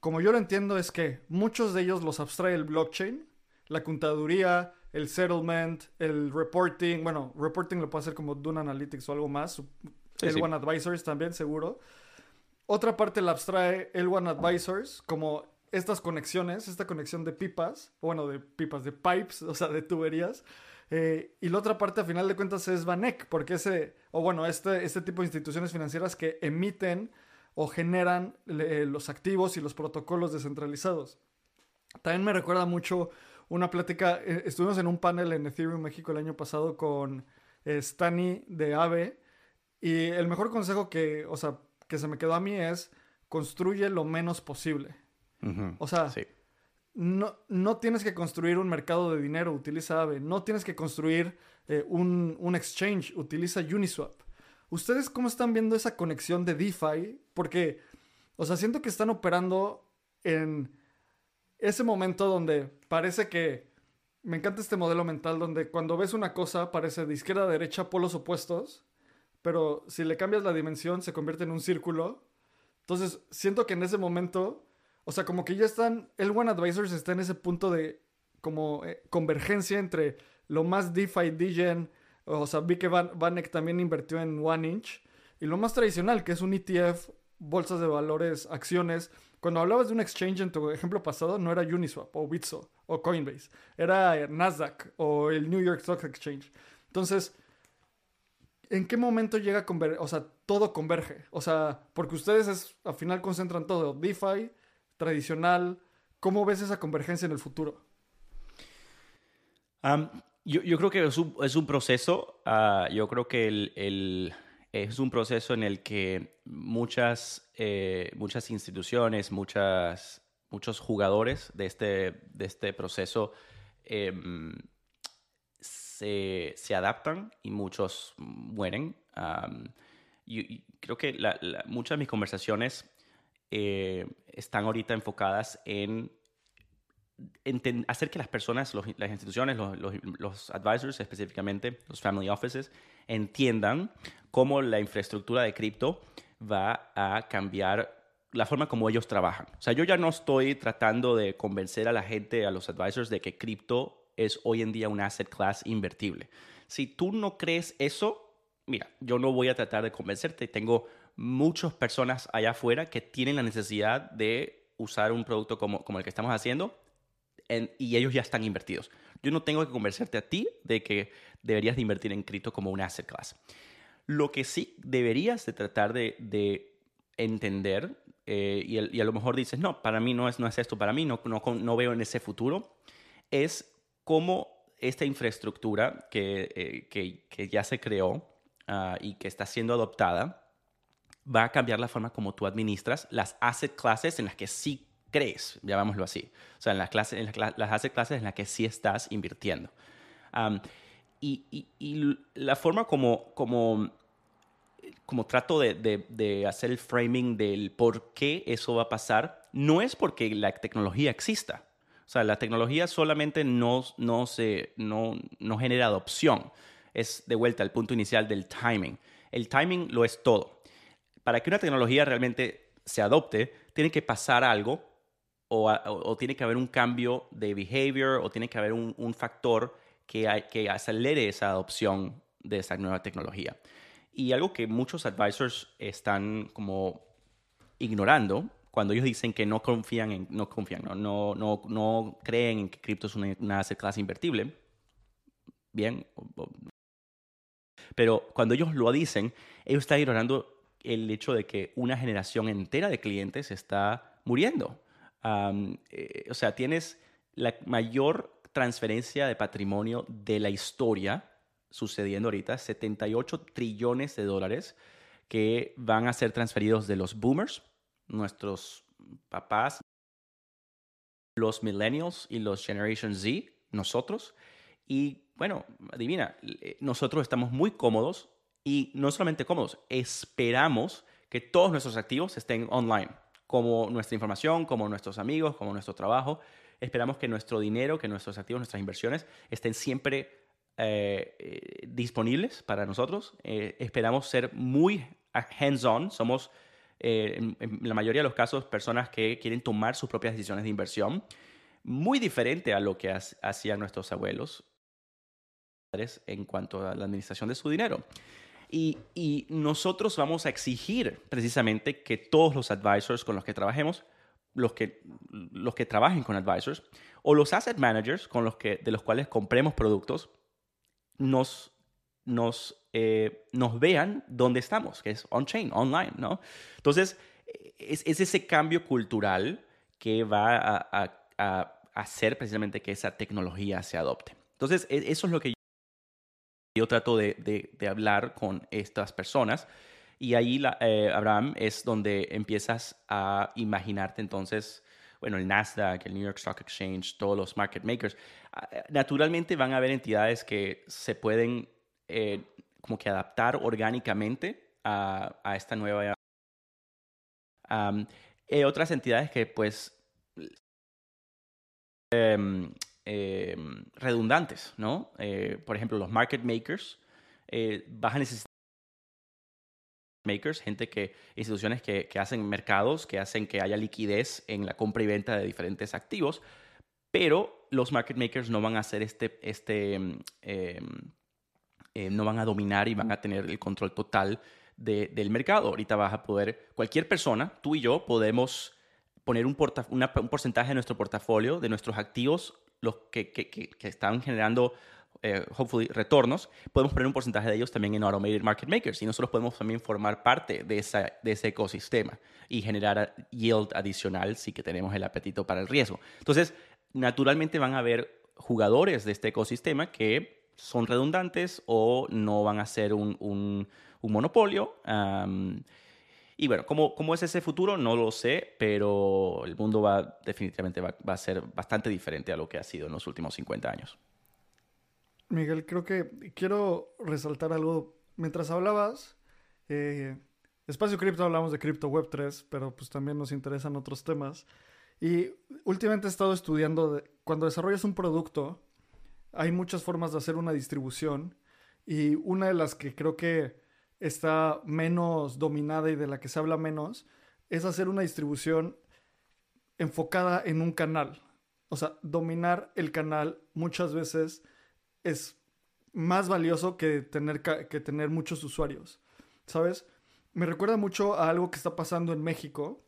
como yo lo entiendo es que muchos de ellos los abstrae el blockchain, la contaduría, el settlement, el reporting, bueno, reporting lo puede hacer como Dune Analytics o algo más, el sí. One Advisors también seguro. Otra parte la abstrae el One Advisors, como estas conexiones, esta conexión de pipas, o bueno, de pipas, de pipes, *laughs* o sea, de tuberías. Eh, y la otra parte, a final de cuentas, es Vanek, porque ese, o bueno, este, este tipo de instituciones financieras que emiten o generan eh, los activos y los protocolos descentralizados. También me recuerda mucho una plática, eh, estuvimos en un panel en Ethereum México el año pasado con eh, Stani de AVE y el mejor consejo que, o sea, que se me quedó a mí es construye lo menos posible. Ujú. O sea, Sí. No, no tienes que construir un mercado de dinero, utiliza Aave. No tienes que construir eh, un, un exchange, utiliza Uniswap. ¿Ustedes cómo están viendo esa conexión de DeFi? Porque, o sea, siento que están operando en ese momento donde parece que... Me encanta este modelo mental donde cuando ves una cosa parece de izquierda a derecha polos opuestos, pero si le cambias la dimensión se convierte en un círculo. Entonces, siento que en ese momento, o sea, como que ya están, el One Advisors está en ese punto de como eh, convergencia entre lo más DeFi, DGen, o sea, vi que Van, Vanek también invirtió en One Inch, y lo más tradicional, que es un ETF, bolsas de valores, acciones. Cuando hablabas de un exchange en tu ejemplo pasado, no era Uniswap o Bitso o Coinbase, era Nasdaq o el New York Stock Exchange. Entonces, ¿en qué momento llega a converger? O sea, todo converge. O sea, porque ustedes es, al final concentran todo. DeFi, tradicional. ¿Cómo ves esa convergencia en el futuro? Yo, creo que es un, es un proceso, ah, yo creo que es un proceso en el que muchas, eh, muchas instituciones, muchas, muchos jugadores de este, de este proceso em, se, se adaptan y muchos mueren. Y creo que muchas de mis conversaciones eh, están ahorita enfocadas en enten- hacer que las personas, los- las instituciones, los, los- los advisors específicamente, los family offices, entiendan cómo la infraestructura de cripto va a cambiar la forma como ellos trabajan. O sea, yo ya no estoy tratando de convencer a la gente, a los advisors, de que cripto es hoy en día un asset class invertible. Si tú no crees eso, mira, yo no voy a tratar de convencerte. Tengo muchas personas allá afuera que tienen la necesidad de usar un producto como, como el que estamos haciendo en- y ellos ya están invertidos. Yo no tengo que convencerte a ti de que deberías de invertir en cripto como un asset class. Lo que sí deberías de tratar de, de entender, eh, y, el- y a lo mejor dices, no, para mí no es, no es esto, para mí no, no, no veo en ese futuro, es cómo esta infraestructura que, eh, que, que ya se creó ah, y que está siendo adoptada va a cambiar la forma como tú administras las asset classes en las que sí crees, llamámoslo así. O sea, en las, clases, en las, las asset classes en las que sí estás invirtiendo. Y la forma como, como, como trato de, de- de hacer el framing del por qué eso va a pasar, no es porque la tecnología exista. O sea, la tecnología solamente no, no, se, no, no genera adopción. Es de vuelta al punto inicial del timing. El timing lo es todo. Para que una tecnología realmente se adopte, tiene que pasar algo o, tiene que haber un cambio de behavior o tiene que haber un, factor que, acelere esa adopción de esa nueva tecnología. Y algo que muchos advisors están como ignorando cuando ellos dicen que no confían en, no confían, no, no, no creen en que cripto es una, una clase invertible, bien, pero cuando ellos lo dicen, ellos están ignorando el hecho de que una generación entera de clientes está muriendo. Eh, o sea, tienes la mayor transferencia de patrimonio de la historia sucediendo ahorita, 78 trillones de dólares que van a ser transferidos de los boomers, nuestros papás, los millennials y los Generation Z, nosotros. Y bueno, adivina, eh, nosotros estamos muy cómodos y no solamente cómodos, esperamos que todos nuestros activos estén online como nuestra información, como nuestros amigos, como nuestro trabajo. Esperamos que nuestro dinero, que nuestros activos, nuestras inversiones estén siempre eh, eh, disponibles para nosotros. Eh, esperamos ser muy hands-on. Somos, en, la mayoría de los casos, personas que quieren tomar sus propias decisiones de inversión. Muy diferente a lo que hacían nuestros abuelos en cuanto a la administración de su dinero. Y, nosotros vamos a exigir precisamente que todos los advisors con los que trabajemos, los que, los que trabajen con advisors, o los asset managers con los que, de los cuales compremos productos, nos, nos, eh, nos vean dónde estamos, que es on-chain, online, ¿no? Entonces, es, ese cambio cultural que va a, a, hacer precisamente que esa tecnología se adopte. Entonces, e, eso es lo que yo trato de, hablar con estas personas. Y ahí, eh, Abraham, es donde empiezas a imaginarte entonces, bueno, el Nasdaq, el New York Stock Exchange, todos los market makers. Ah, eh, naturalmente van a haber entidades que se pueden eh, como que adaptar orgánicamente a, esta nueva... otras entidades que pues em, Em, redundantes, ¿no? Eh, por ejemplo, los market makers, eh, vas a necesitar makers, gente que, instituciones que, hacen mercados, que hacen que haya liquidez en la compra y venta de diferentes activos, pero los market makers no van a hacer este, este em, em, no van a dominar y van a tener el control total del mercado. Ahorita vas a poder, cualquier persona, tú y yo, podemos poner un porcentaje de nuestro portafolio, de nuestros activos, los que, que, que, están generando, eh, hopefully, retornos, podemos poner un porcentaje de ellos también en Automated Market Makers y nosotros podemos también formar parte de, esa, de ese ecosistema y generar yield adicional si que tenemos el apetito para el riesgo. Entonces, naturalmente van a haber jugadores de este ecosistema que son redundantes o no van a ser un, un, un monopolio. Y bueno, ¿cómo, ¿cómo, es ese futuro? No lo sé, pero el mundo va definitivamente va, a ser bastante diferente a lo que ha sido en los últimos 50 años. Miguel, creo que quiero resaltar algo. Mientras hablabas, eh, Espacio Cripto hablamos de Crypto Web 3, pero pues también nos interesan otros temas. Y últimamente he estado estudiando, cuando desarrollas un producto, hay muchas formas de hacer una distribución. Y una de las que creo que está menos dominada y de la que se habla menos, es hacer una distribución enfocada en un canal. O sea, dominar el canal muchas veces es más valioso que tener, que tener muchos usuarios. ¿Sabes? Me recuerda mucho a algo que está pasando en México.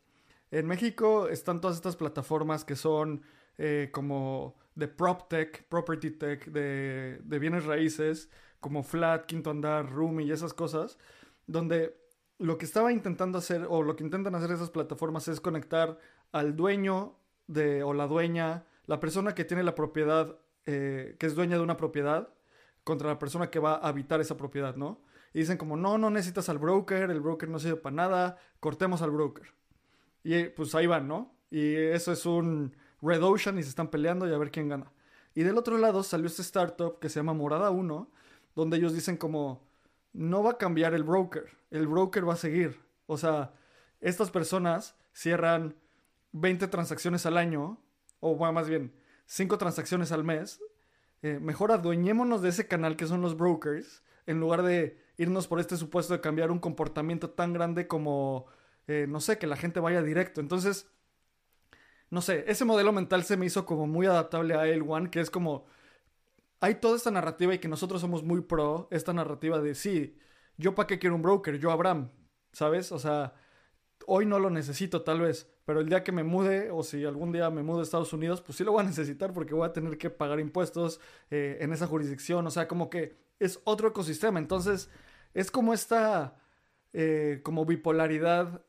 En México están todas estas plataformas que son eh, como de PropTech, Property Tech, de, de bienes raíces, como Flat, Quinto Andar, Rumi y esas cosas, donde lo que estaba intentando hacer o lo que intentan hacer esas plataformas es conectar al dueño de, o la dueña, la persona que tiene la propiedad, eh, que es dueña de una propiedad, contra la persona que va a habitar esa propiedad, ¿no? Y dicen como, no, no necesitas al broker, el broker no sirve para nada, cortemos al broker. Y pues ahí van, ¿no? Y eso es un Red Ocean y se están peleando y a ver quién gana. Y del otro lado salió este startup que se llama Morada 1, donde ellos dicen como, no va a cambiar el broker, el broker va a seguir. O sea, estas personas cierran 20 transacciones al año, o más bien 5 transacciones al mes. Eh, mejor adueñémonos de ese canal que son los brokers, en lugar de irnos por este supuesto de cambiar un comportamiento tan grande como eh, no sé, que la gente vaya directo. Entonces, no sé, ese modelo mental se me hizo como muy adaptable a L1, que es como, hay toda esta narrativa y que nosotros somos muy pro, esta narrativa de, sí, yo para qué quiero un broker, yo Abraham, ¿sabes? O sea, hoy no lo necesito tal vez, pero el día que me mude o si algún día me mudo a Estados Unidos, pues sí lo voy a *laughs* necesitar porque voy a tener que pagar impuestos eh, en esa jurisdicción, o sea, como que es otro ecosistema, entonces es como esta eh, como bipolaridad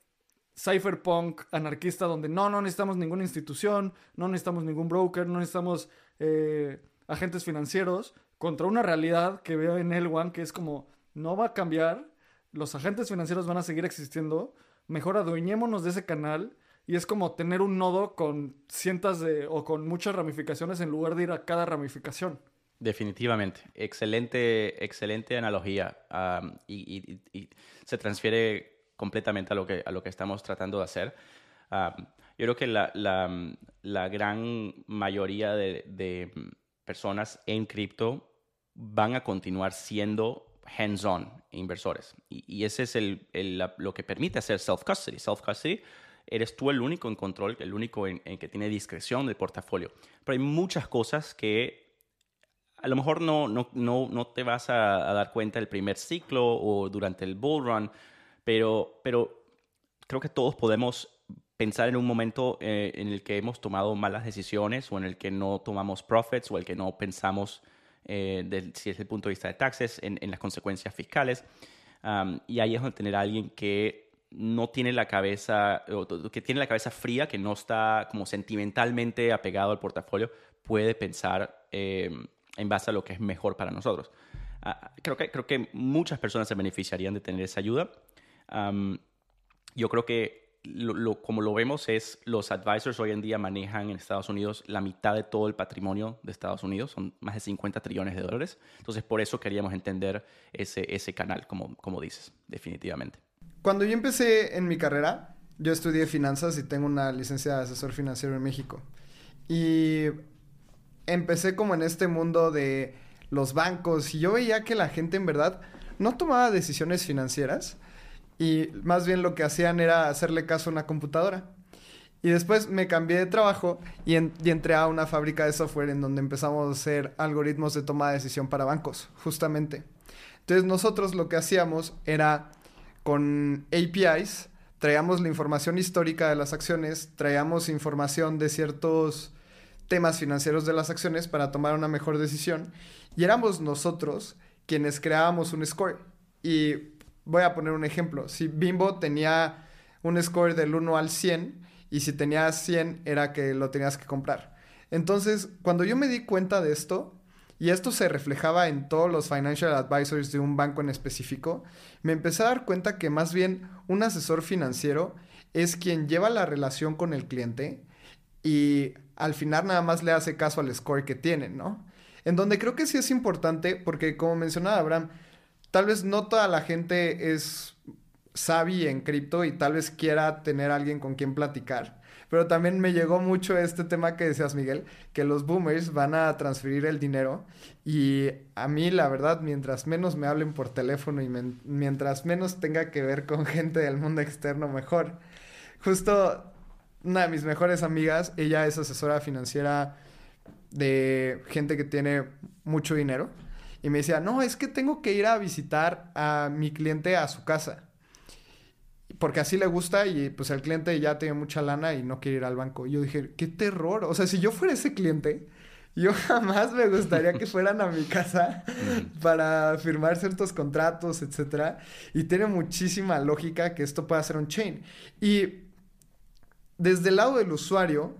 cypherpunk anarquista donde no, no necesitamos ninguna institución, no necesitamos ningún broker, no necesitamos eh, agentes financieros, contra una realidad que veo en el One que es como no va a cambiar, los agentes financieros van a seguir existiendo, mejor adueñémonos de ese canal y es como tener un nodo con cientos de o con muchas ramificaciones en lugar de ir a cada ramificación. Definitivamente, excelente, excelente analogía y, se transfiere completamente a lo que, a lo que estamos tratando de hacer. yo creo que la, la, gran mayoría de personas en cripto van a continuar siendo hands-on inversores. Y, ese es el, lo que permite hacer self-custody. Self-custody, eres tú el único en control, el único en, que tiene discreción del portafolio. Pero hay muchas cosas que a lo mejor no, no, no, no te vas a, dar cuenta el primer ciclo o durante el bull run, pero, pero creo que todos podemos pensar en un momento eh, en el que hemos tomado malas decisiones o en el que no tomamos profits o el que no pensamos eh, si desde el punto de vista de taxes, en, las consecuencias fiscales. y ahí es donde tener a alguien que no tiene la cabeza, que tiene la cabeza fría, que no está como sentimentalmente apegado al portafolio, puede pensar em, en base a lo que es mejor para nosotros. Ah, creo, que, creo que muchas personas se beneficiarían de tener esa ayuda. yo creo que lo, como lo vemos es los advisors hoy en día manejan en Estados Unidos la mitad de todo el patrimonio de Estados Unidos, son más de 50 trillones de dólares. Entonces, por eso queríamos entender ese, ese canal, como, como dices, definitivamente. Cuando yo empecé en mi carrera, yo estudié finanzas y tengo una licencia de asesor financiero en México. Y empecé como en este mundo de los bancos y yo veía que la gente en verdad no tomaba decisiones financieras, y más bien lo que hacían era hacerle caso a una computadora. Y después me cambié de trabajo y, entré a una fábrica de software en donde empezamos a hacer algoritmos de toma de decisión para bancos, justamente. Entonces nosotros lo que hacíamos era con APIs, traíamos la información histórica de las acciones, traíamos información de ciertos temas financieros de las acciones para tomar una mejor decisión y éramos nosotros quienes creábamos un score. Y voy a poner un ejemplo. Si Bimbo tenía un score del 1 al 100 y si tenía 100 era que lo tenías que comprar. Entonces, cuando yo me di cuenta de esto, y esto se reflejaba en todos los financial advisors de un banco en específico, me empecé a dar cuenta que más bien un asesor financiero es quien lleva la relación con el cliente y al final nada más le hace caso al score que tiene, ¿no? En donde creo que sí es importante, porque como mencionaba Abraham, tal vez no toda la gente es savvy en cripto y tal vez quiera tener alguien con quien platicar. Pero también me llegó mucho este tema que decías, Miguel, que los boomers van a transferir el dinero. Y a mí, la verdad, mientras menos me hablen por teléfono y mientras menos tenga que ver con *laughs* gente del mundo externo, mejor. Justo una de mis mejores amigas, ella es asesora financiera de gente que tiene mucho dinero y me decía, no, es que tengo que ir a visitar a mi cliente a su casa. Porque así le gusta y pues el cliente ya tiene mucha lana y no quiere ir al banco. Y yo dije, qué terror. O sea, si yo fuera ese cliente, yo *laughs* jamás me gustaría que fueran a mi casa para firmar ciertos contratos, etc. Y tiene muchísima lógica que esto pueda ser un chain. Y desde el lado del usuario,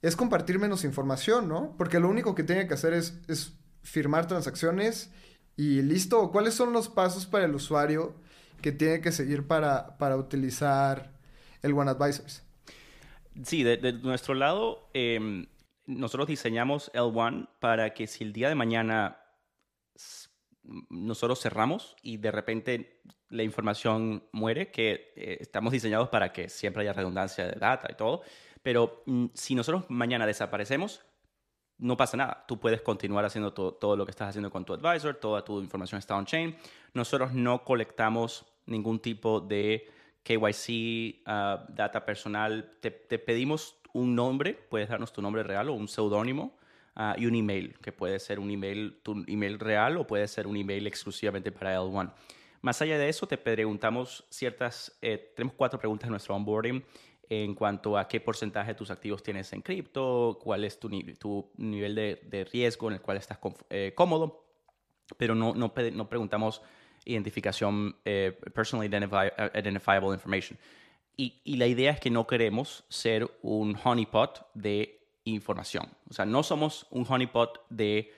es compartir menos información, ¿no? Porque lo único que tiene que hacer es, es firmar transacciones y listo. ¿Cuáles son los pasos para el usuario que tiene que seguir para, para utilizar el One Advisors? Sí, de, nuestro lado, em, nosotros diseñamos el One para que si el día de mañana nosotros cerramos y de repente la información muere, que eh, estamos diseñados para que siempre haya redundancia de data y todo, pero mm, si nosotros mañana desaparecemos, no pasa nada. Tú puedes continuar haciendo todo, lo que estás haciendo con tu advisor, toda tu información está on-chain. Nosotros no colectamos ningún tipo de KYC, ah, data personal, te, pedimos un nombre, puedes darnos tu nombre real o un seudónimo ah, y un email, que puede ser un email, tu email real o puede ser un email exclusivamente para L1. Más allá de eso, te preguntamos ciertas, eh, tenemos cuatro preguntas en nuestro onboarding en cuanto a qué porcentaje de tus activos tienes en cripto, cuál es tu, tu nivel de, de, riesgo en el cual estás eh, cómodo, pero no, no, no preguntamos identificación, eh, personally identifiable information. Y, y, la idea es que no queremos ser un honeypot de información. O sea, no somos un honeypot de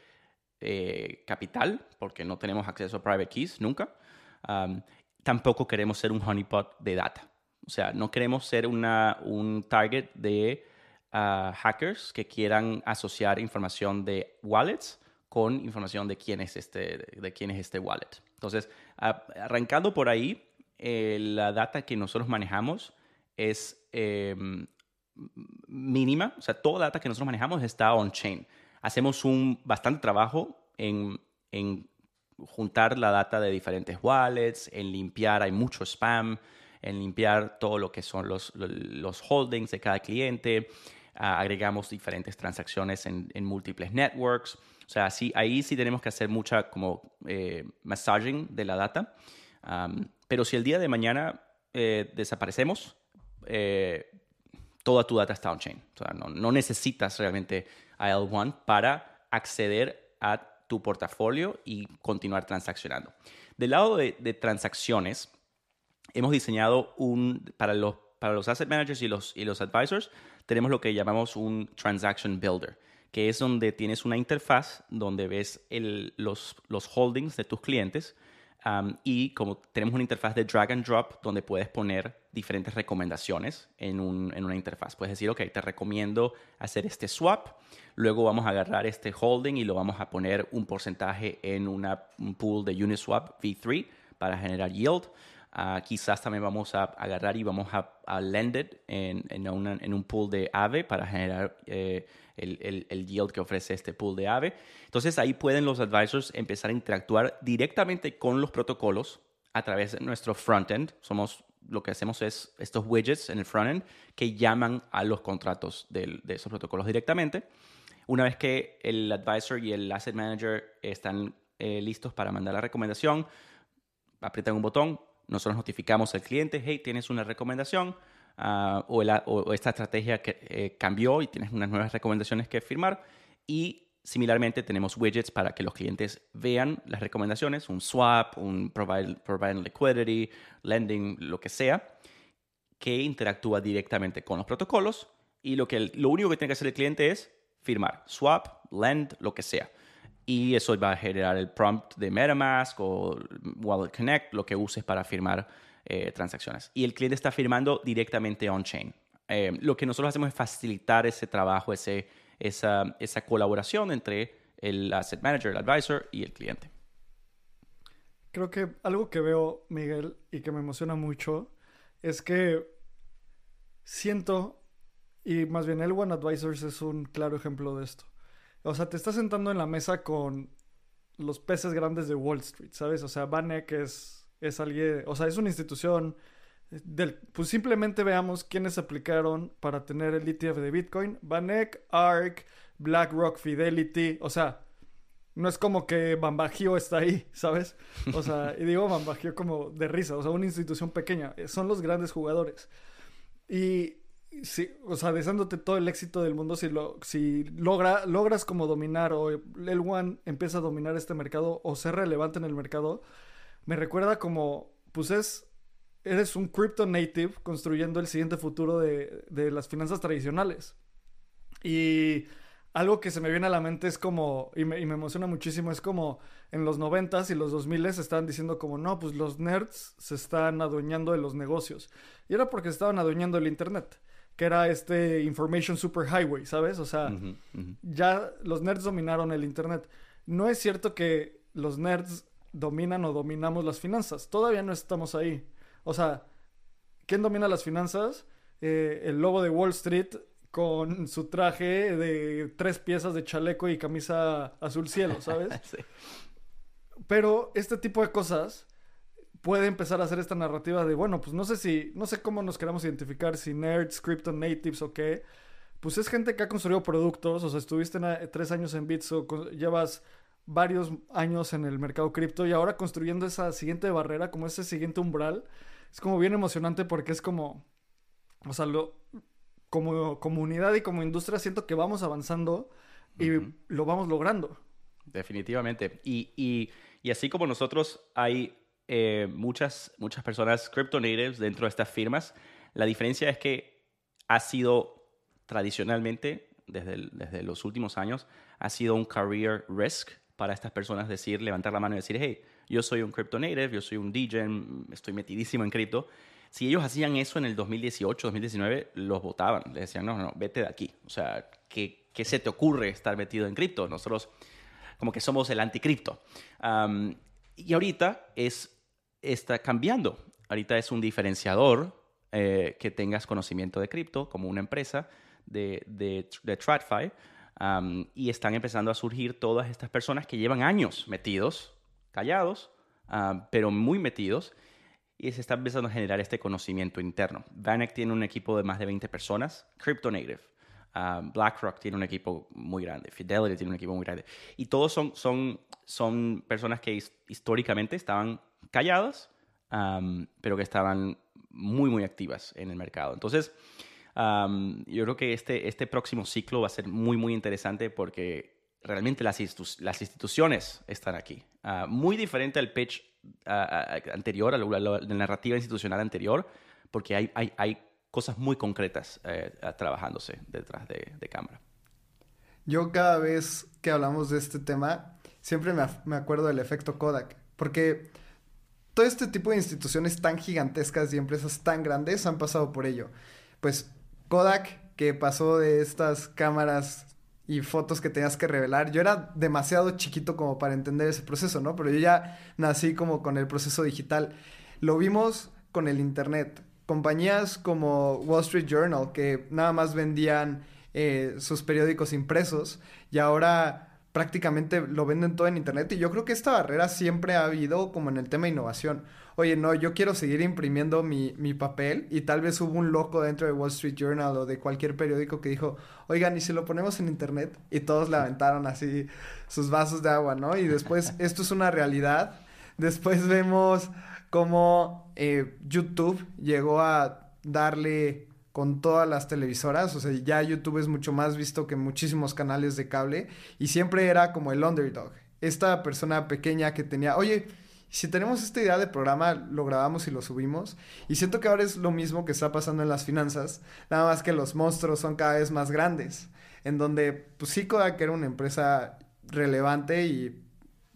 eh, capital, porque no tenemos acceso a private keys nunca. tampoco queremos ser un honeypot de data. O sea, no queremos ser una, un target de ah, hackers que quieran asociar información de wallets con información de quién es este, de quién es este wallet. Entonces, arrancando por ahí, eh, la data que nosotros manejamos es em, mínima, o sea, toda data que nosotros manejamos está on-chain. Hacemos un bastante trabajo en, en juntar la data de diferentes wallets, en limpiar, hay mucho spam, en limpiar todo lo que son los, los holdings de cada cliente. Ah, agregamos diferentes transacciones en, en, múltiples networks. O sea, sí, ahí sí tenemos que hacer mucha como eh, massaging de la data. pero si el día de mañana eh, desaparecemos, eh, toda tu data está on-chain. O sea, no, no, necesitas realmente IL1 para acceder a tu portafolio y continuar transaccionando. Del lado de transacciones, hemos diseñado un, para los, para los asset managers y los, y los advisors, tenemos lo que llamamos un transaction builder, que es donde tienes una interfaz donde ves el, los, los holdings de tus clientes um, y como tenemos una interfaz de drag and drop donde puedes poner diferentes recomendaciones en, un, en una interfaz. Puedes decir, ok, te recomiendo hacer este swap, luego vamos a agarrar este holding y lo vamos a poner un porcentaje en una, un pool de Uniswap V3 para generar yield. Ah, quizás también vamos a agarrar y vamos a, a it en, en, un pool de AVE para generar eh, el, el, yield que ofrece este pool de AVE. Entonces ahí pueden los advisors empezar a interactuar directamente con los protocolos a través de nuestro frontend. Somos lo que hacemos es estos widgets en el frontend que llaman a los contratos de, de esos protocolos directamente. Una vez que el advisor y el asset manager están eh, listos para mandar la recomendación, aprietan un botón, nosotros notificamos al cliente, hey, tienes una recomendación ah, o, esta estrategia que eh, cambió y tienes unas nuevas recomendaciones que firmar. Y similarmente tenemos widgets para que los clientes vean las recomendaciones, un swap, un provide, liquidity, lending, lo que sea, que interactúa directamente con los protocolos y lo, que lo único que tiene que hacer el cliente es firmar, swap, lend, lo que sea y eso va a generar el prompt de MetaMask o Wallet Connect, lo que uses para firmar eh, transacciones. Y el cliente está firmando directamente on-chain. Eh, lo que nosotros hacemos es facilitar ese trabajo, ese, esa, esa colaboración entre el asset manager, el advisor y el cliente. Creo que algo que veo, Miguel, y que me emociona mucho, es que siento, y más bien el One Advisors es un claro ejemplo de esto o sea, te estás sentando en la mesa con los peces grandes de Wall Street, ¿sabes? O sea, Banek es, es alguien, o sea, es una institución del, pues simplemente veamos quiénes aplicaron para tener el ETF de Bitcoin. Banek, ARK, BlackRock, Fidelity, o sea, no es como que Bambagio está ahí, *laughs* ¿sabes? O sea, *laughs* y digo Bambagio como de risa, o sea, una institución pequeña, son los grandes jugadores. Y Sí, o sea, deseándote todo el éxito del mundo si, lo, si logra, logras como dominar o el One empieza a dominar este mercado o ser relevante en el mercado, me recuerda como, pues es, eres un crypto native construyendo el siguiente futuro de, de las finanzas tradicionales. Y algo que se me viene a la mente es como, y me, y me emociona muchísimo, es como en los noventas y los 2000 estaban diciendo como, no, pues los nerds se están adueñando de los negocios. Y era porque estaban adueñando el Internet que era este Information Superhighway, ¿sabes? O sea, ya los nerds dominaron el Internet. No es cierto que los nerds dominan o dominamos las finanzas. Todavía no estamos ahí. O sea, ¿quién domina las finanzas? Eh, el lobo de Wall Street con su traje de tres piezas de chaleco y camisa azul cielo, ¿sabes? *laughs* sí. Pero este tipo de cosas puede empezar a hacer esta narrativa de, bueno, pues no sé si, no sé cómo nos queramos identificar, si nerds, crypto natives o qué. Pues es gente que ha construido productos, o sea, estuviste tres años en Bitso, llevas varios años en el mercado cripto y ahora construyendo esa siguiente barrera, como ese siguiente umbral, es como bien emocionante porque es como, o sea, lo, como comunidad y como industria siento que vamos avanzando y lo vamos logrando. Definitivamente. Y, y, y así como nosotros hay eh, muchas, muchas personas crypto natives dentro de estas firmas, la diferencia es que ha sido tradicionalmente, desde, desde los últimos años, ha sido un career risk para estas personas decir, levantar la mano y decir, hey, yo soy un crypto native, yo soy un DJ, estoy metidísimo en cripto. Si ellos hacían eso en el 2018, 2019, los votaban. Les decían, no, no, vete de aquí. O sea, ¿qué, qué se te ocurre estar metido en cripto? Nosotros como que somos el anticripto. y ahorita es, está cambiando. Ahorita es un diferenciador eh, que tengas conocimiento de cripto como una empresa de, de, de TradFi. y están empezando a surgir todas estas personas que llevan años metidos, callados, pero muy metidos, y se está empezando a generar este conocimiento interno. Vanek tiene un equipo de más de 20 personas, Crypto Native. BlackRock tiene un equipo muy grande, Fidelity tiene un equipo muy grande. Y todos son, son, son personas que históricamente estaban calladas, pero que estaban muy, muy activas en el mercado. Entonces, yo creo que este, este próximo ciclo va a ser muy, muy interesante porque realmente las, las instituciones están aquí. Ah, muy diferente al pitch anterior, a la, narrativa institucional anterior, porque hay, hay, hay cosas muy concretas eh, trabajándose detrás de, de, cámara. Yo cada vez que hablamos de este tema, siempre me, me acuerdo del efecto Kodak, porque todo este tipo de instituciones tan gigantescas y empresas tan grandes han pasado por ello. Pues Kodak, que pasó de estas cámaras y fotos que tenías que revelar. Yo era demasiado chiquito como para entender ese proceso, ¿no? Pero yo ya nací como con el proceso digital. Lo vimos con el Internet. Compañías como Wall Street Journal, que nada más vendían eh, sus periódicos impresos, y ahora prácticamente lo venden todo en Internet. Y yo creo que esta barrera siempre ha habido como en el tema de innovación oye, no, yo quiero seguir imprimiendo mi, mi, papel y tal vez hubo un loco dentro de Wall Street Journal o de cualquier periódico que dijo, oigan, ¿y si lo ponemos en internet? Y todos le aventaron así sus vasos de agua, ¿no? Y después, *laughs* esto es una realidad. Después vemos cómo eh, YouTube llegó a darle con todas las televisoras, o sea, ya YouTube es mucho más visto que muchísimos canales de cable y siempre era como el underdog. Esta persona pequeña que tenía, oye, si tenemos esta idea de programa, lo grabamos y lo subimos. Y siento que ahora es lo mismo que está pasando en las finanzas, nada más que los monstruos son cada vez más grandes. En donde, pues sí, Kodak era una empresa relevante y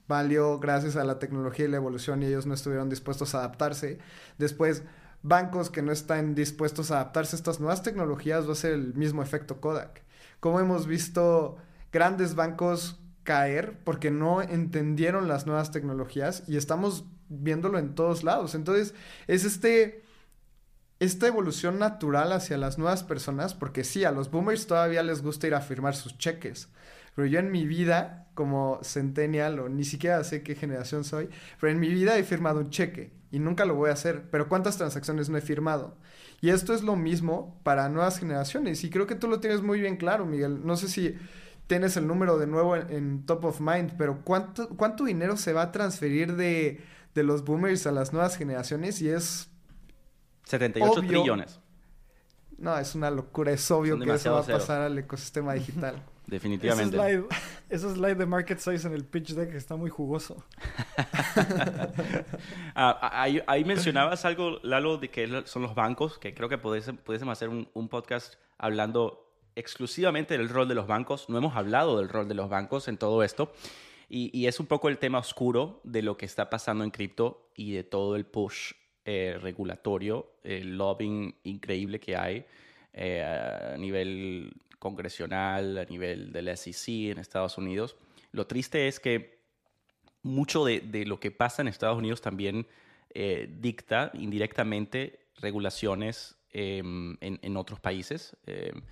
valió gracias a la tecnología y la evolución y ellos no estuvieron dispuestos a adaptarse. Después, bancos que no están dispuestos a adaptarse a estas nuevas tecnologías va a ser el mismo efecto Kodak. Como hemos visto grandes bancos caer porque no entendieron las nuevas tecnologías y estamos viéndolo en todos lados. Entonces, es este esta evolución natural hacia las nuevas personas, porque sí, a los boomers todavía les gusta ir a firmar sus cheques. Pero yo en mi vida, como centennial, o ni siquiera sé qué generación soy, pero en mi vida he firmado un cheque y nunca lo voy a hacer. Pero ¿cuántas transacciones no he firmado? Y esto es lo mismo para nuevas generaciones. Y creo que tú lo tienes muy bien claro, Miguel. No sé si tienes el número de nuevo en, top of mind, pero ¿cuánto, cuánto dinero se va a transferir de, de los boomers a las nuevas generaciones? Y es... 78 trillones. No, es una locura, es obvio que eso va a pasar al ecosistema digital. Definitivamente. Ese slide, de market size en el pitch deck está muy jugoso. *laughs* Ah, ahí, ahí, mencionabas algo, Lalo, de que son los bancos, que creo que pudiésemos hacer un, un podcast hablando exclusivamente del rol de los bancos. No hemos hablado del rol de los bancos en todo esto. Y, es un poco el tema oscuro de lo que está pasando en cripto y de todo el push eh, regulatorio, el lobbying increíble que hay eh, a nivel congresional, a nivel del SEC en Estados Unidos. Lo triste es que mucho de, lo que pasa en Estados Unidos también eh, dicta indirectamente regulaciones em, en, en, otros países. Em,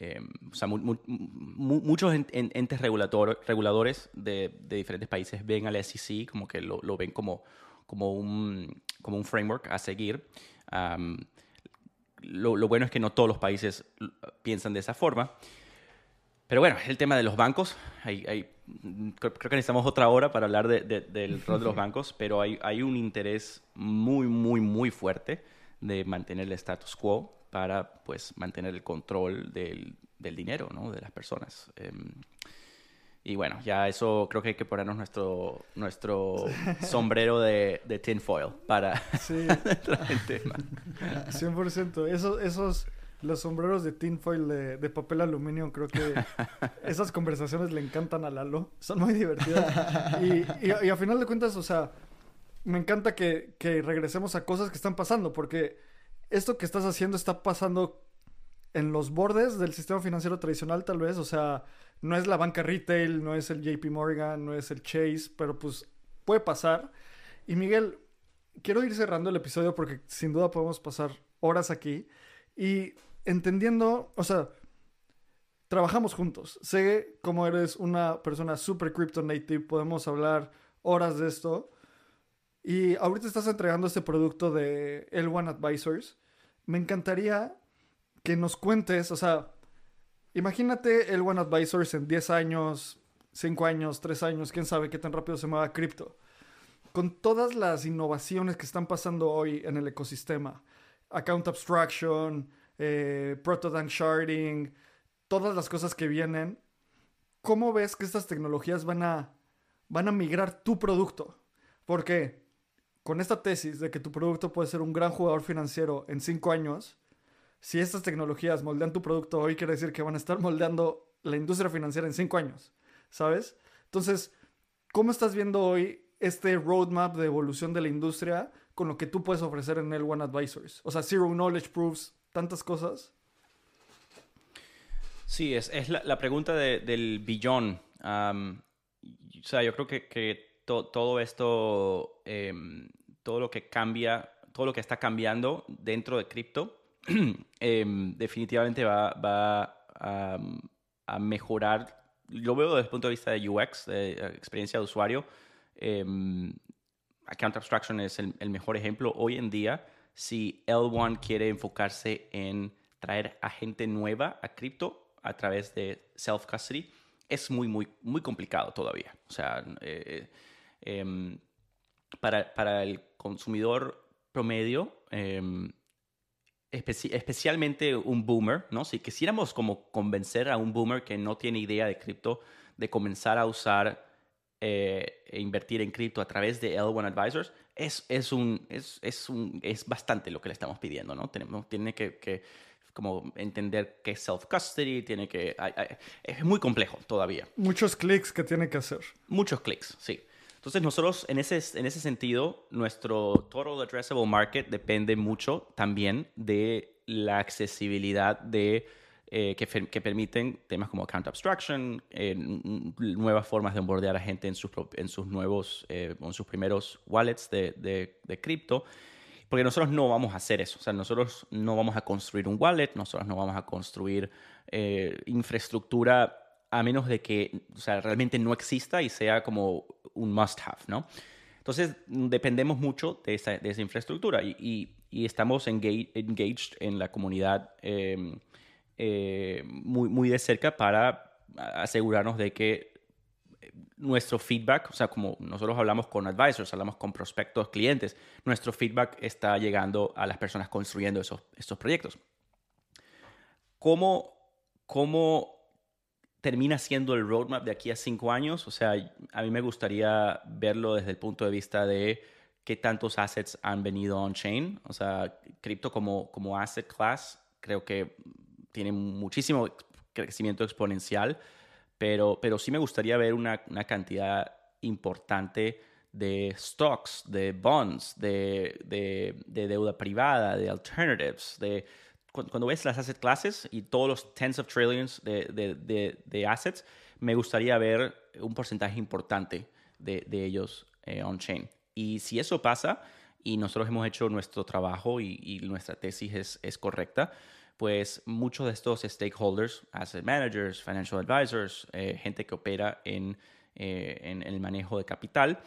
Em, o sea, muchos entes reguladores de, diferentes países ven al SEC como que lo, ven como, como, un, como un framework a seguir. Lo, lo, bueno es que no todos los países piensan de esa forma. Pero bueno, el tema de los bancos, hay, hay, creo que necesitamos otra hora para hablar de, del *laughs* rol de los bancos, pero hay, hay un interés muy, muy, muy fuerte de mantener el status quo para pues mantener el control del, del dinero, ¿no? De las personas. Em, y bueno, ya eso creo que hay que ponernos nuestro, nuestro sombrero de, de tinfoil para sí. la gente. 100%. Esos, esos, los sombreros de tinfoil de, de papel aluminio, creo que esas conversaciones le encantan a Lalo. Son muy divertidas. Y, y, y a final de cuentas, o sea, me encanta que, que regresemos a cosas que están pasando, porque esto que estás haciendo está pasando en los bordes del sistema financiero tradicional, tal vez. O sea, no es la banca retail, no es el JP Morgan, no es el Chase, pero pues puede pasar. Y Miguel, quiero ir cerrando el episodio porque sin duda podemos pasar horas aquí. Y entendiendo, o sea, trabajamos juntos. Sé cómo eres una persona super crypto native, podemos hablar horas de esto. Y ahorita estás entregando este producto de L1 Advisors. Me encantaría que nos cuentes, o sea, imagínate el One Advisors en 10 años, 5 años, 3 años, quién sabe qué tan rápido se mueva cripto. Con todas las innovaciones que están pasando hoy en el ecosistema, account abstraction, eh, proto-dank sharding, todas las cosas que vienen, ¿cómo ves que estas tecnologías van a, van a migrar tu producto? Porque con esta tesis de que tu producto puede ser un gran jugador financiero en 5 años, si estas tecnologías moldean tu producto hoy, quiere decir que van a estar moldeando la industria financiera en cinco años, ¿sabes? Entonces, ¿cómo estás viendo hoy este roadmap de evolución de la industria con lo que tú puedes ofrecer en L1 Advisors? O sea, Zero Knowledge Proofs, tantas cosas. Sí, es, es la, pregunta del billón. o sea, yo creo que, que todo esto, em, todo lo que cambia, todo lo que está cambiando dentro de cripto, *clears throat* Em, definitivamente va, a, mejorar. Lo veo desde el punto de vista de UX, de experiencia de usuario. Em, account Abstraction es el, mejor ejemplo. Hoy en día, si L1 quiere enfocarse en traer a gente nueva a cripto a través de self-custody, es muy, muy, muy complicado todavía. O sea, eh, em, para, para, el consumidor promedio, especialmente un boomer, ¿no? Si quisiéramos como convencer a un boomer que no tiene idea de cripto de comenzar a usar eh, e invertir en cripto a través de L1 Advisors, es, es, un, es, es, un, es bastante lo que le estamos pidiendo, ¿no? Tenemos, tiene que, que como entender qué es self-custody, tiene que... es muy complejo todavía. Muchos clics que tiene que hacer. Muchos clics, sí. Entonces nosotros en ese, en ese sentido, nuestro total addressable market depende mucho también de la accesibilidad de, eh, que, permiten temas como account abstraction, eh, nuevas formas de onboardear a gente en sus, en sus nuevos, eh, en sus primeros wallets de, de, de cripto. Porque nosotros no vamos a hacer eso. O sea, nosotros no vamos a construir un wallet, nosotros no vamos a construir infraestructura a menos de que o sea, realmente no exista y sea como un must-have, ¿no? Entonces, dependemos mucho de esa, de esa infraestructura y, y, estamos engaged en la comunidad em, eh, muy, muy de cerca para asegurarnos de que nuestro feedback, o sea, como nosotros hablamos con advisors, hablamos con prospectos, clientes, nuestro feedback está llegando a las personas construyendo esos, estos proyectos. ¿Cómo, cómo termina siendo el roadmap de aquí a cinco años? O sea, a mí me gustaría verlo desde el punto de vista de qué tantos assets han venido on-chain. O sea, cripto como, como asset class creo que tiene muchísimo crecimiento exponencial, pero, pero sí me gustaría ver una, una cantidad importante de stocks, de bonds, de, de, de deuda privada, de alternatives, de cuando ves las asset classes y todos los tens of trillions de, assets, me gustaría ver un porcentaje importante de, ellos eh, on-chain. Y si eso pasa y nosotros hemos hecho nuestro trabajo y, nuestra tesis es, correcta, pues muchos de estos stakeholders, asset managers, financial advisors, eh, gente que opera en, eh, en, el manejo de capital,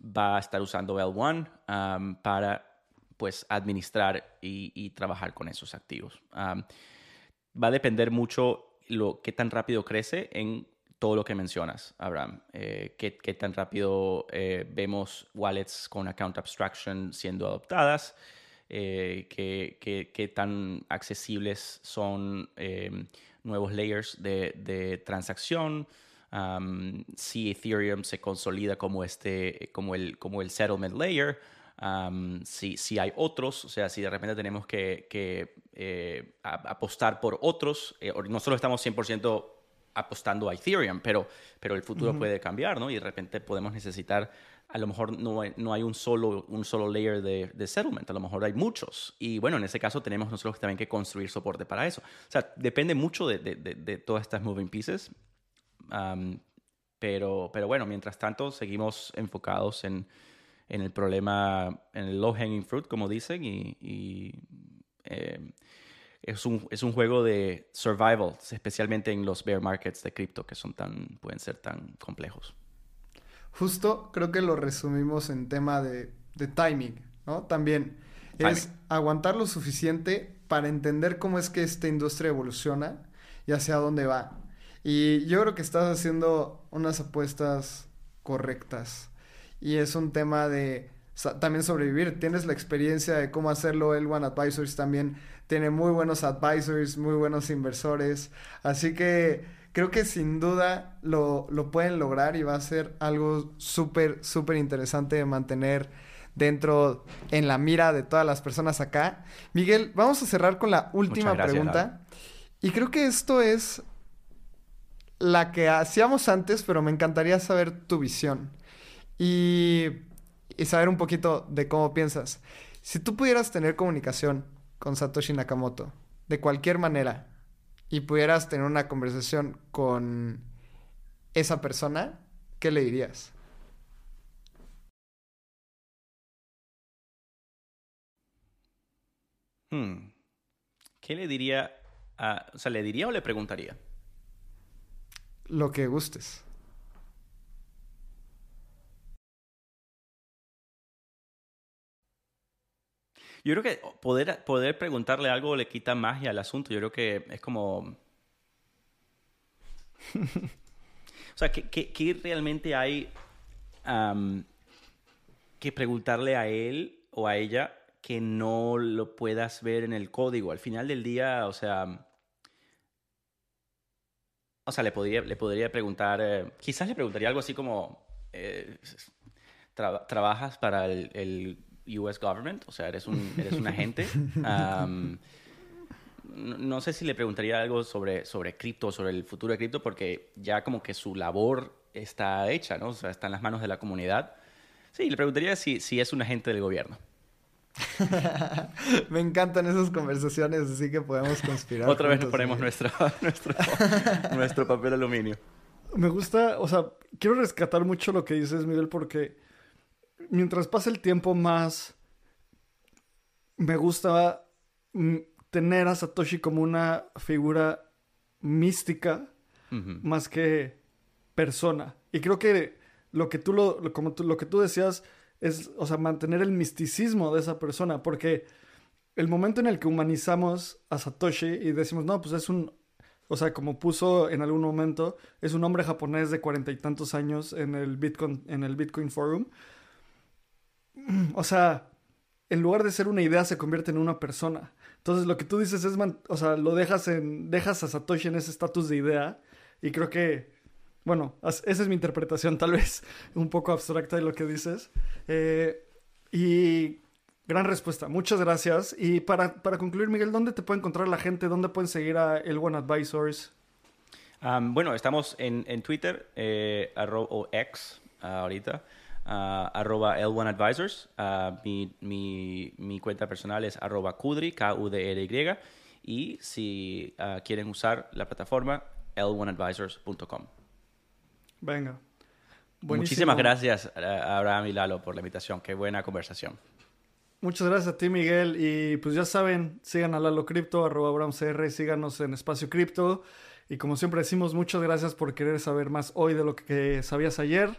va a estar usando L1 um, para pues administrar y, trabajar con esos activos. Va a depender mucho lo qué tan rápido crece en todo lo que mencionas, Abraham. Eh, qué, tan rápido eh, vemos wallets con account abstraction siendo adoptadas, eh, qué, tan accesibles son nuevos layers de, transacción, si Ethereum se consolida como, este, como, el, como el settlement layer, si, si, hay otros, o sea, si de repente tenemos que, que apostar por otros, nosotros estamos 100% apostando a Ethereum, pero, pero el futuro puede cambiar, ¿no? Y de repente podemos necesitar, a lo mejor no hay, no hay un, solo, un solo layer de, de, settlement, a lo mejor hay muchos. Y bueno, en ese caso tenemos nosotros también que construir soporte para eso. O sea, depende mucho de, de, de todas estas moving pieces. pero, pero bueno, mientras tanto, seguimos enfocados en, en el problema, en el low hanging fruit, como dicen, y, y eh, es un, es un juego de survival, especialmente en los bear markets de cripto que son tan, pueden ser tan complejos. Justo creo que lo resumimos en tema de, de timing, ¿no? También es aguantar lo suficiente para entender cómo es que esta industria evoluciona y hacia dónde va. Y yo creo que estás haciendo unas apuestas correctas. Y es un tema de también sobrevivir. Tienes la experiencia de cómo hacerlo. El One Advisors también tiene muy buenos advisors, muy buenos inversores. Así que creo que sin duda lo, lo pueden lograr y va a ser algo súper, súper interesante de mantener dentro en la mira de todas las personas acá. Miguel, vamos a cerrar con la última pregunta. Y creo que esto es la que hacíamos antes, pero me encantaría saber tu visión. Y y saber un poquito de cómo piensas. Si tú pudieras tener comunicación con Satoshi Nakamoto de cualquier manera y pudieras tener una conversación con esa persona, ¿qué le dirías? Hmm. ¿Qué le diría? o sea, ¿le diría o le preguntaría? Lo que gustes. Yo creo que poder, poder preguntarle algo le quita magia al asunto. Yo creo que es como... *laughs* o sea, ¿qué, realmente hay que preguntarle a él o a ella que no lo puedas ver en el código? Al final del día, o sea... O sea, le podría, le podría preguntar, eh, quizás le preguntaría algo así como, eh, ¿trabajas para el US government, o sea, eres un, *laughs* eres un agente. no, sé si le preguntaría algo sobre, sobre cripto, sobre el futuro de cripto, porque ya como que su labor está hecha, ¿no? O sea, está en las manos de la comunidad. Sí, le preguntaría si, si es un agente del gobierno. *laughs* Me encantan esas conversaciones, así que podemos conspirar. Otra vez nos ponemos nuestro, *laughs* nuestro, nuestro papel aluminio. Me gusta, o sea, quiero rescatar mucho lo que dices, Miguel, porque mientras pasa el tiempo más me gusta mm, tener a Satoshi como una figura mística más que persona. Y creo que lo que tú lo, como lo que tú decías es, o sea, mantener el misticismo de esa persona, porque el momento en el que humanizamos a Satoshi y decimos, no, pues es un, o sea, como puso en algún momento, es un hombre japonés de cuarenta y tantos años en el Bitcoin, en el Bitcoin Forum *clears throat* o sea, en lugar de ser una idea se convierte en una persona. Entonces lo que tú dices es, o sea, lo dejas en, dejas a Satoshi en ese estatus de idea y creo que, bueno, esa es mi interpretación tal vez *laughs* un poco abstracta de lo que dices. Eh, y gran respuesta, muchas gracias. Y para, para, concluir, Miguel, ¿dónde te puede encontrar la gente? ¿Dónde pueden seguir a El One Advisors? bueno, estamos en, en Twitter, eh, ahorita. Uh, arroba L1 Advisors. Uh, mi, mi, mi, cuenta personal es arroba Kudri, K-U-D-R-Y. Y si uh, quieren usar la plataforma, l1advisors.com. Venga. Muchísimas gracias a Abraham y Lalo por la invitación. Qué buena conversación. Muchas gracias a ti, Miguel. Y pues ya saben, sigan a Lalo Cripto, arroba Abraham CR, síganos en Espacio Cripto. Y como siempre decimos, muchas gracias por querer saber más hoy de lo que sabías ayer.